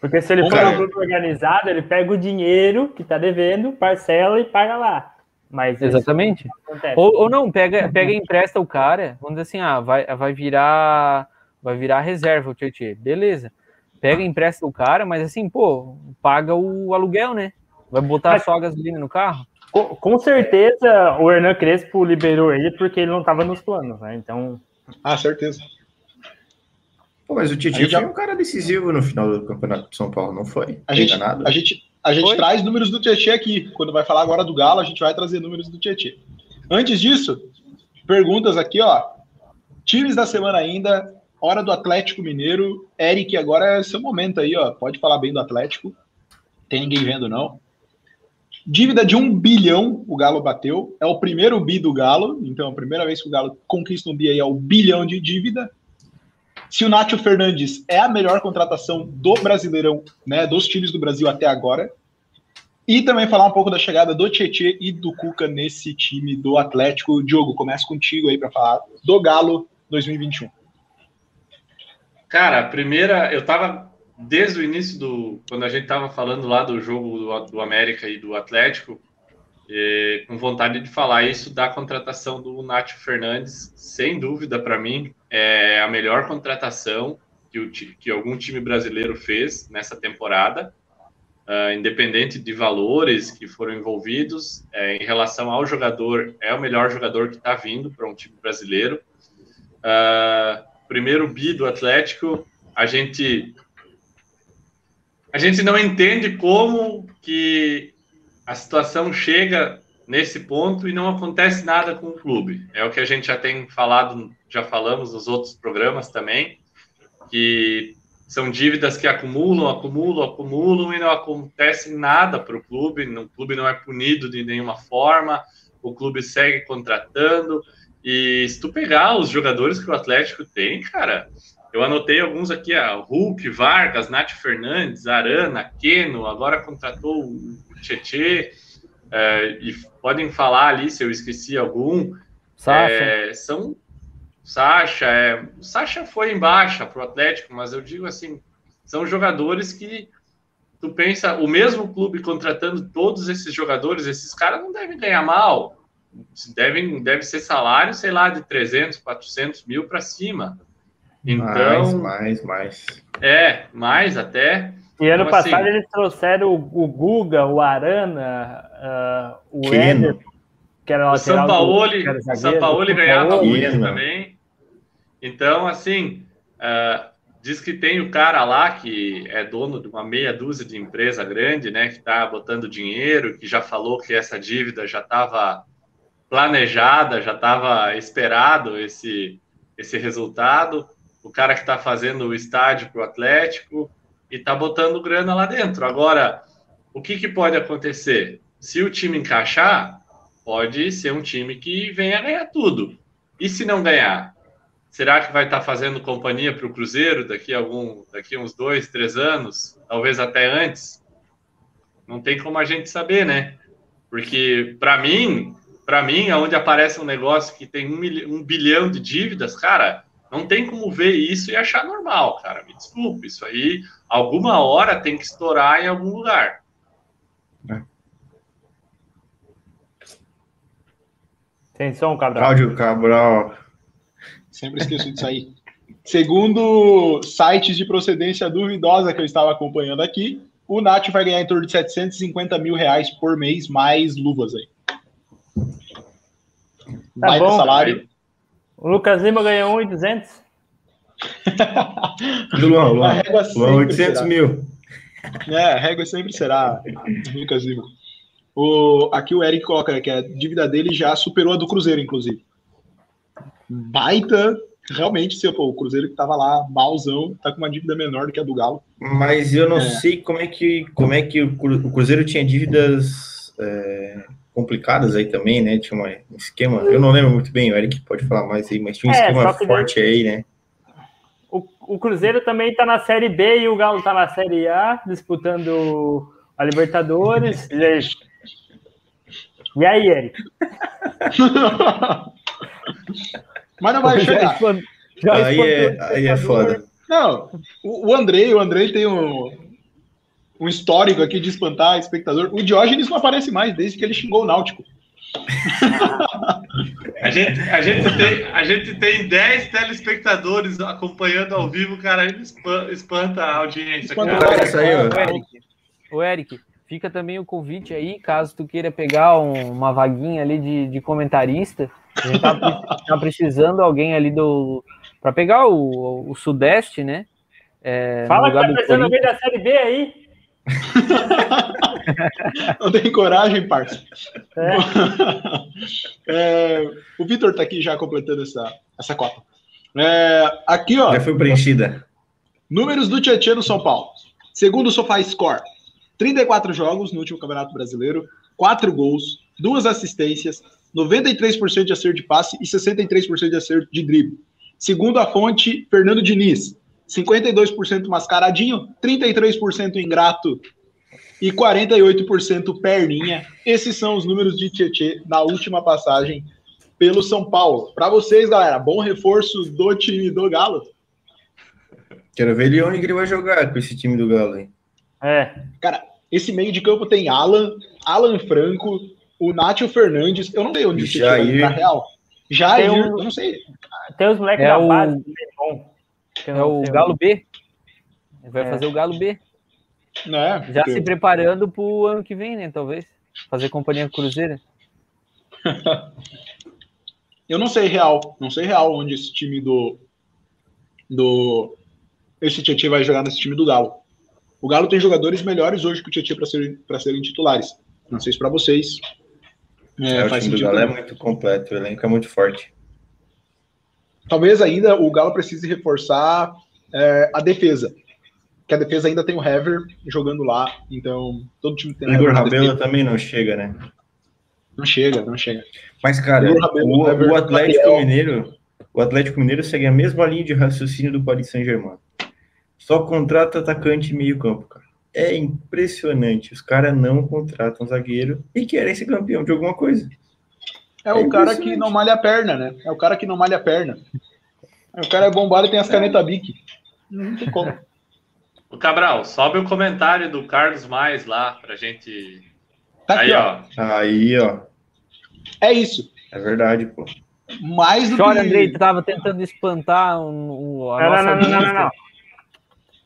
Porque se ele for um grupo organizado, ele pega o dinheiro que tá devendo, parcela e paga lá. Mas Exatamente. Ou, ou, não, pega, pega e empresta o cara, vamos dizer assim, ah, vai, vai virar vai virar reserva o Tietchan. Beleza. Pega e empresta o cara, mas assim, pô, paga o aluguel, né? Vai botar mas, só a gasolina no carro? Com, com, certeza o Hernan Crespo liberou ele porque ele não estava nos planos, né? Então. Ah, certeza. Pô, mas o Tietchan já... foi um cara decisivo no final do Campeonato de São Paulo, não foi? A gente, nada. a gente, a gente traz números do Tietchan aqui. Quando vai falar agora do Galo, a gente vai trazer números do Tietchan. Antes disso, perguntas aqui, ó. Times da semana ainda, hora do Atlético Mineiro. Eric, agora é seu momento aí, ó. Pode falar bem do Atlético. Tem ninguém vendo, não. Dívida de um bilhão o Galo bateu. É o primeiro bi do Galo. Então, a primeira vez que o Galo conquista um bi aí é o bilhão de dívida. Se o Nátio Fernandes é a melhor contratação do Brasileirão, né, dos times do Brasil até agora. E também falar um pouco da chegada do Tietê e do Cuca nesse time do Atlético. Diogo, começa contigo aí para falar do Galo 2021. Cara, a primeira, eu tava desde o início do. Quando a gente tava falando lá do jogo do, do América e do Atlético, com vontade de falar isso da contratação do Nátio Fernandes, sem dúvida para mim, é a melhor contratação que, o, que algum time brasileiro fez nessa temporada. Uh, independente de valores que foram envolvidos, é, em relação ao jogador, é o melhor jogador que está vindo para um time brasileiro. Uh, primeiro bi do Atlético, a gente a gente não entende como que a situação chega nesse ponto e não acontece nada com o clube. É o que a gente já tem falado, já falamos nos outros programas também, que são dívidas que acumulam, acumulam, acumulam e não acontece nada para o clube. O clube não é punido de nenhuma forma, o clube segue contratando. E se tu pegar os jogadores que o Atlético tem, cara, eu anotei alguns aqui, a Hulk, Vargas, Nath Fernandes, Arana, Keno, agora contratou o Tietê, é, e podem falar ali se eu esqueci algum. Sacha. É, são Sacha, é, o Sacha foi em baixa para o Atlético, mas eu digo assim, são jogadores que tu pensa, o mesmo clube contratando todos esses jogadores, esses caras não devem ganhar mal, devem deve ser salário, sei lá, de 300, 400 mil para cima. Então, mais, mais, mais. É, mais até. E ano então, passado assim, eles trouxeram o, o Guga, o Arana, uh, o Eder, que era o lateral. O Sampaoli, do, o Sampaoli ganhava muito também. Então, assim, uh, diz que tem o cara lá que é dono de uma meia dúzia de empresa grande, né, que está botando dinheiro, que já falou que essa dívida já estava planejada, já estava esperado esse, esse resultado. O cara que está fazendo o estádio para o Atlético e está botando grana lá dentro. Agora, o que, que pode acontecer? Se o time encaixar, pode ser um time que venha ganhar tudo. E se não ganhar? Será que vai estar fazendo companhia para o Cruzeiro daqui a algum, daqui uns dois, três anos, talvez até antes? Não tem como a gente saber, né? Porque para mim, para mim, aonde aparece um negócio que tem um, um, bilhão de dívidas, cara, não tem como ver isso e achar normal, cara. Me desculpe, isso aí, alguma hora tem que estourar em algum lugar. É. Sem som, Cabral. Cláudio Cabral. Sempre esqueço disso aí. Segundo sites de procedência duvidosa que eu estava acompanhando aqui, o Nath vai ganhar em torno de 750 mil reais por mês, mais luvas aí. Tá Baita bom. salário. O Lucas Lima ganhou 1,200. E o Luan, A Luan. régua Luan, sempre 800 será. mil. É, a régua sempre será Lucas Lima. O, aqui o Eric coloca que a dívida dele já superou a do Cruzeiro, inclusive. Baita, realmente, se, pô, o Cruzeiro que tava lá, malzão, tá com uma dívida menor do que a do Galo. Mas eu não É. sei como é que, como é que o Cruzeiro tinha dívidas é, complicadas aí também, né? Tinha uma- um esquema. Eu não lembro muito bem, o Eric pode falar mais aí, mas tinha um É, esquema que daí- forte aí, né? O, o Cruzeiro também tá na Série B e o Galo tá na Série A, disputando a Libertadores. E aí, Eric? Mas não vai chegar. Aí é, aí é foda. Não, o, o Andrei, o Andrei tem um, um histórico aqui de espantar espectador. O Diógenes não aparece mais desde que ele xingou o Náutico. A gente, a, gente tem, a gente tem 10 telespectadores acompanhando ao vivo, cara, ele espan- espanta a audiência. Espanta cara. o Isso aí. Ô, Eric, ô, Eric, fica também o convite aí, caso tu queira pegar um- uma vaguinha ali de, de comentarista. A gente tá, tá precisando alguém ali do. para pegar o, o Sudeste, né? É, Fala que tá do precisando alguém da Série B aí. Não tem coragem, parça. É. É, o Vitor tá aqui já completando essa, essa cota. É, aqui, ó, Já foi preenchida. números do Tietchan no São Paulo. Segundo o SofaScore, 34 jogos no último Campeonato Brasileiro, 4 gols, 2 assistências, 93% de acerto de passe e 63% de acerto de drible. Segundo a fonte, Fernando Diniz, 52% mascaradinho, 33% ingrato e 48% perninha. Esses são os números de Tietchan na última passagem pelo São Paulo. Para vocês, galera, bom reforço do time do Galo. Quero ver ele onde que ele vai jogar com esse time do Galo aí. É. Cara, esse meio de campo tem Alan, Alan Franco, o Nátio Fernandes. Eu não sei onde o Tietchan vai entrar real. Jair, Tem um- eu não sei. Tem os moleques É da o- base. que é É o Galo B. Ele vai É. fazer o Galo B. Né? Já Porque- se preparando pro ano que vem, né? Talvez. Fazer companhia com o Cruzeiro. Eu não sei real, não sei real onde esse time do do esse Tietchan vai jogar nesse time do Galo. O Galo tem jogadores melhores hoje que o Tietchan para serem para serem titulares. Não sei se para vocês é, É, o time do. Galo é muito completo, o elenco é muito forte. Talvez ainda o Galo precise reforçar é, a defesa. Que a defesa ainda tem o Hever jogando lá, então todo time tem O Igor Rabelo também não chega, né? Não chega, não chega. Mas, cara, Igor Rabelo, o, Hever, o Atlético Gabriel. Mineiro, o Atlético Mineiro segue a mesma linha de raciocínio do Paris Saint-Germain. Só contrata atacante e meio-campo, cara. É impressionante. Os caras não contratam zagueiro e querem ser campeão de alguma coisa. É, É o cara que não malha a perna, né? É o cara que não malha a perna. O cara é bombado e tem as canetas Bic. Não tem como. O Cabral, sobe o comentário do Carlos Mais lá pra gente. Tá aqui, Aí, ó. ó. Aí, ó. É isso. É verdade, pô. Mais do Chora, que. Andrei, tu tava tentando espantar um, um- Não, não, não, não, não, não.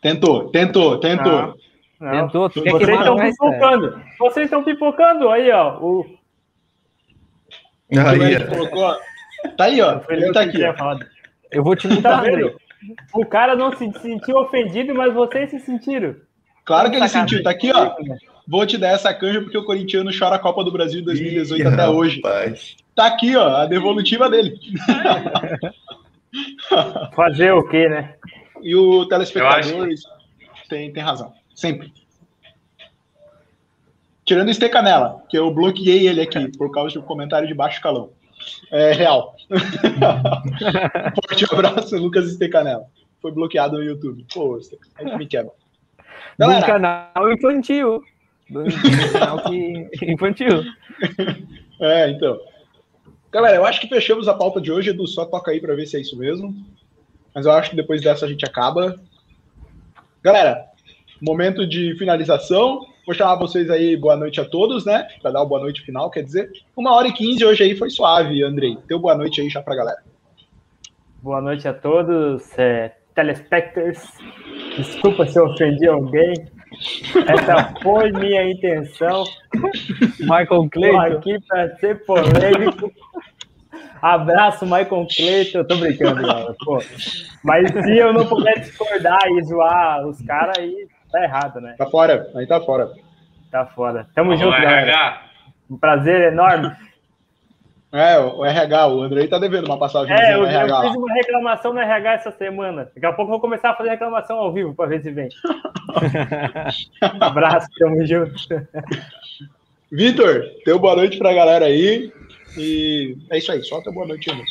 Tentou, tentou, tentou. Não. Tentou, tu quer Vocês estão pipocando. Vocês estão pipocando aí, ó. O, O Aí, Eric ó. colocou. Tá aí, ó. Ele eu tá aqui. Eu vou te Tá vendo? O cara não se sentiu ofendido, mas vocês se sentiram. Claro que ele sentiu. Tá aqui, ó. Vou te dar essa canja porque o corintiano chora a Copa do Brasil de 2018 até hoje. Rapaz. Tá aqui, ó, a devolutiva dele. Fazer o quê, né? E o Eu telespectador tem, tem razão. Sempre. Tirando o Estecanela, que eu bloqueei ele aqui por causa de um comentário de baixo calão. É real. Forte abraço, Lucas Estecanela. Foi bloqueado no YouTube. Pô, me quebra. Do Galera, canal infantil. Do do canal que... infantil. É, então. Galera, eu acho que fechamos a pauta de hoje. Edu, só toca aí pra ver se é isso mesmo. Mas eu acho que depois dessa a gente acaba. Galera, momento de finalização. Vou chamar vocês aí, boa noite a todos, né? Para dar o boa noite final, quer dizer, uma hora e quinze hoje aí foi suave, Andrei. Teu boa noite aí já pra galera. Boa noite a todos, é, telespectadores. Desculpa se eu ofendi alguém. Essa foi minha intenção. Michael Estou Clayton. aqui para ser polêmico. Abraço, Michael Clayton. Eu tô brincando, galera. Pô. Mas se eu não puder discordar e zoar os caras, aí tá errado, né? Tá fora, aí tá fora. Tá foda. Tamo Alô, junto, galera. RH. Um prazer enorme. É, o RH, o Andrei tá devendo uma passagem É, eu, no eu RH. fiz uma reclamação no RH essa semana. Daqui a pouco eu vou começar a fazer reclamação ao vivo para ver se vem. Abraço, tamo junto. Vitor, teu boa noite pra galera aí. E é isso aí, só teu boa noite, Andrei.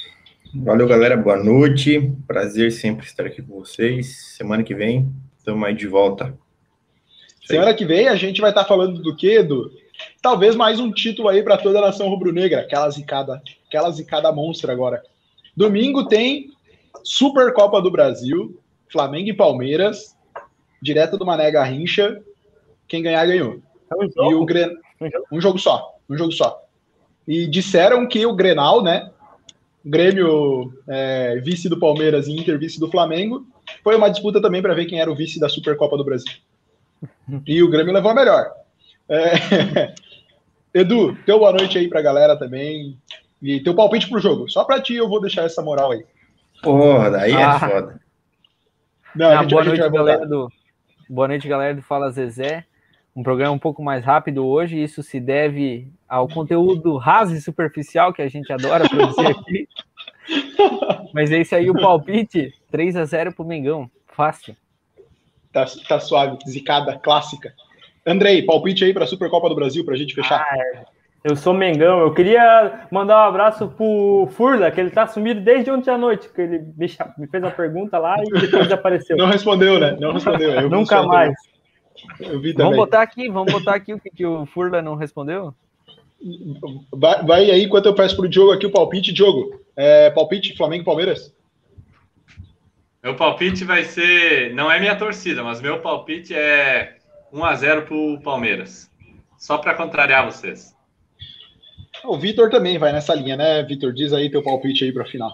Valeu, galera. Boa noite. Prazer sempre estar aqui com vocês. Semana que vem, estamos aí de volta. Semana que vem a gente vai estar falando do quê, Edu? Talvez mais um título aí para toda a nação rubro-negra, aquela zicada, aquela zicada monstra agora. Domingo tem Supercopa do Brasil, Flamengo e Palmeiras, direto do Mané Garrincha. Quem ganhar ganhou. É um E jogo. o Gren... Um jogo. um jogo só, um jogo só. E disseram que o Grenal, né? Grêmio é, vice do Palmeiras e Inter vice do Flamengo, foi uma disputa também para ver quem era o vice da Supercopa do Brasil. E o Grêmio levou a melhor. É, Edu, teu boa noite aí pra galera também. E teu palpite pro jogo. Só pra ti eu vou deixar essa moral aí. Porra, daí é Ah. foda. Não, Ah, gente, boa noite, galera do. Boa noite, galera do Fala Zezé. Um programa um pouco mais rápido hoje. Isso se deve ao conteúdo raso e superficial que a gente adora produzir aqui. Mas é isso aí, o palpite: 3 a 0 pro Mengão. Fácil. Tá, tá suave, zicada, clássica. Andrei, palpite aí pra Supercopa do Brasil pra gente fechar. Eu sou Mengão. Eu queria mandar um abraço pro Furla, que ele tá sumido desde ontem à noite, que ele me, fez a pergunta lá e depois desapareceu. Não respondeu, né? Não respondeu. Eu Nunca aí mais. Eu vi também. Vamos botar aqui, vamos botar aqui o que, que o Furla não respondeu? Vai, vai aí enquanto eu peço pro Diogo aqui o palpite. Diogo, é, palpite Flamengo e Palmeiras? Meu palpite vai ser. Não é minha torcida, mas meu palpite é 1x0 pro Palmeiras. Só para contrariar vocês. O Vitor também vai nessa linha, né, Vitor? Diz aí teu palpite aí pra final.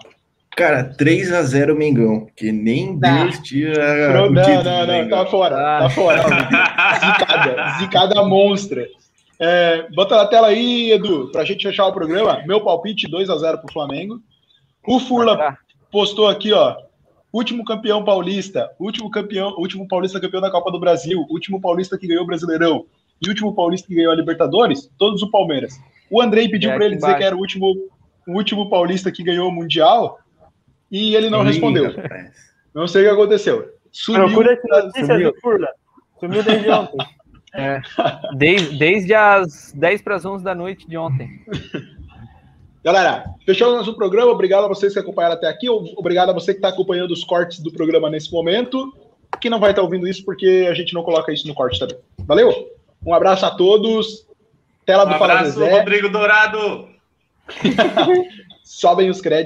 Cara, 3x0 Mengão, que nem Não. Deus tira não, o não, título não, não, tá fora, Ah. tá fora. Zicada, zicada monstra. É, bota na tela aí, Edu, pra gente fechar o programa. Meu palpite 2x0 pro Flamengo. O Furla Tá. postou aqui, ó. Último campeão paulista, último campeão, último paulista campeão da Copa do Brasil, último paulista que ganhou o Brasileirão e último paulista que ganhou a Libertadores, todos o Palmeiras. O Andrei pediu É, para ele aqui dizer que embaixo. era o último, o último paulista que ganhou o Mundial e ele não Ih, respondeu. rapaz. Não sei o que aconteceu. Sumiu, Procura esse notícias sumiu. do Furla. Sumiu desde ontem. É, desde, desde as 10 para as 11 da noite de ontem. Galera, fechamos nosso programa. Obrigado a vocês que acompanharam até aqui. Obrigado a você que está acompanhando os cortes do programa nesse momento. Que não vai estar ouvindo isso porque a gente não coloca isso no corte também. Valeu? Um abraço a todos. Tela Um do Fala abraço, Zezé. Rodrigo Dourado! Sobem os créditos.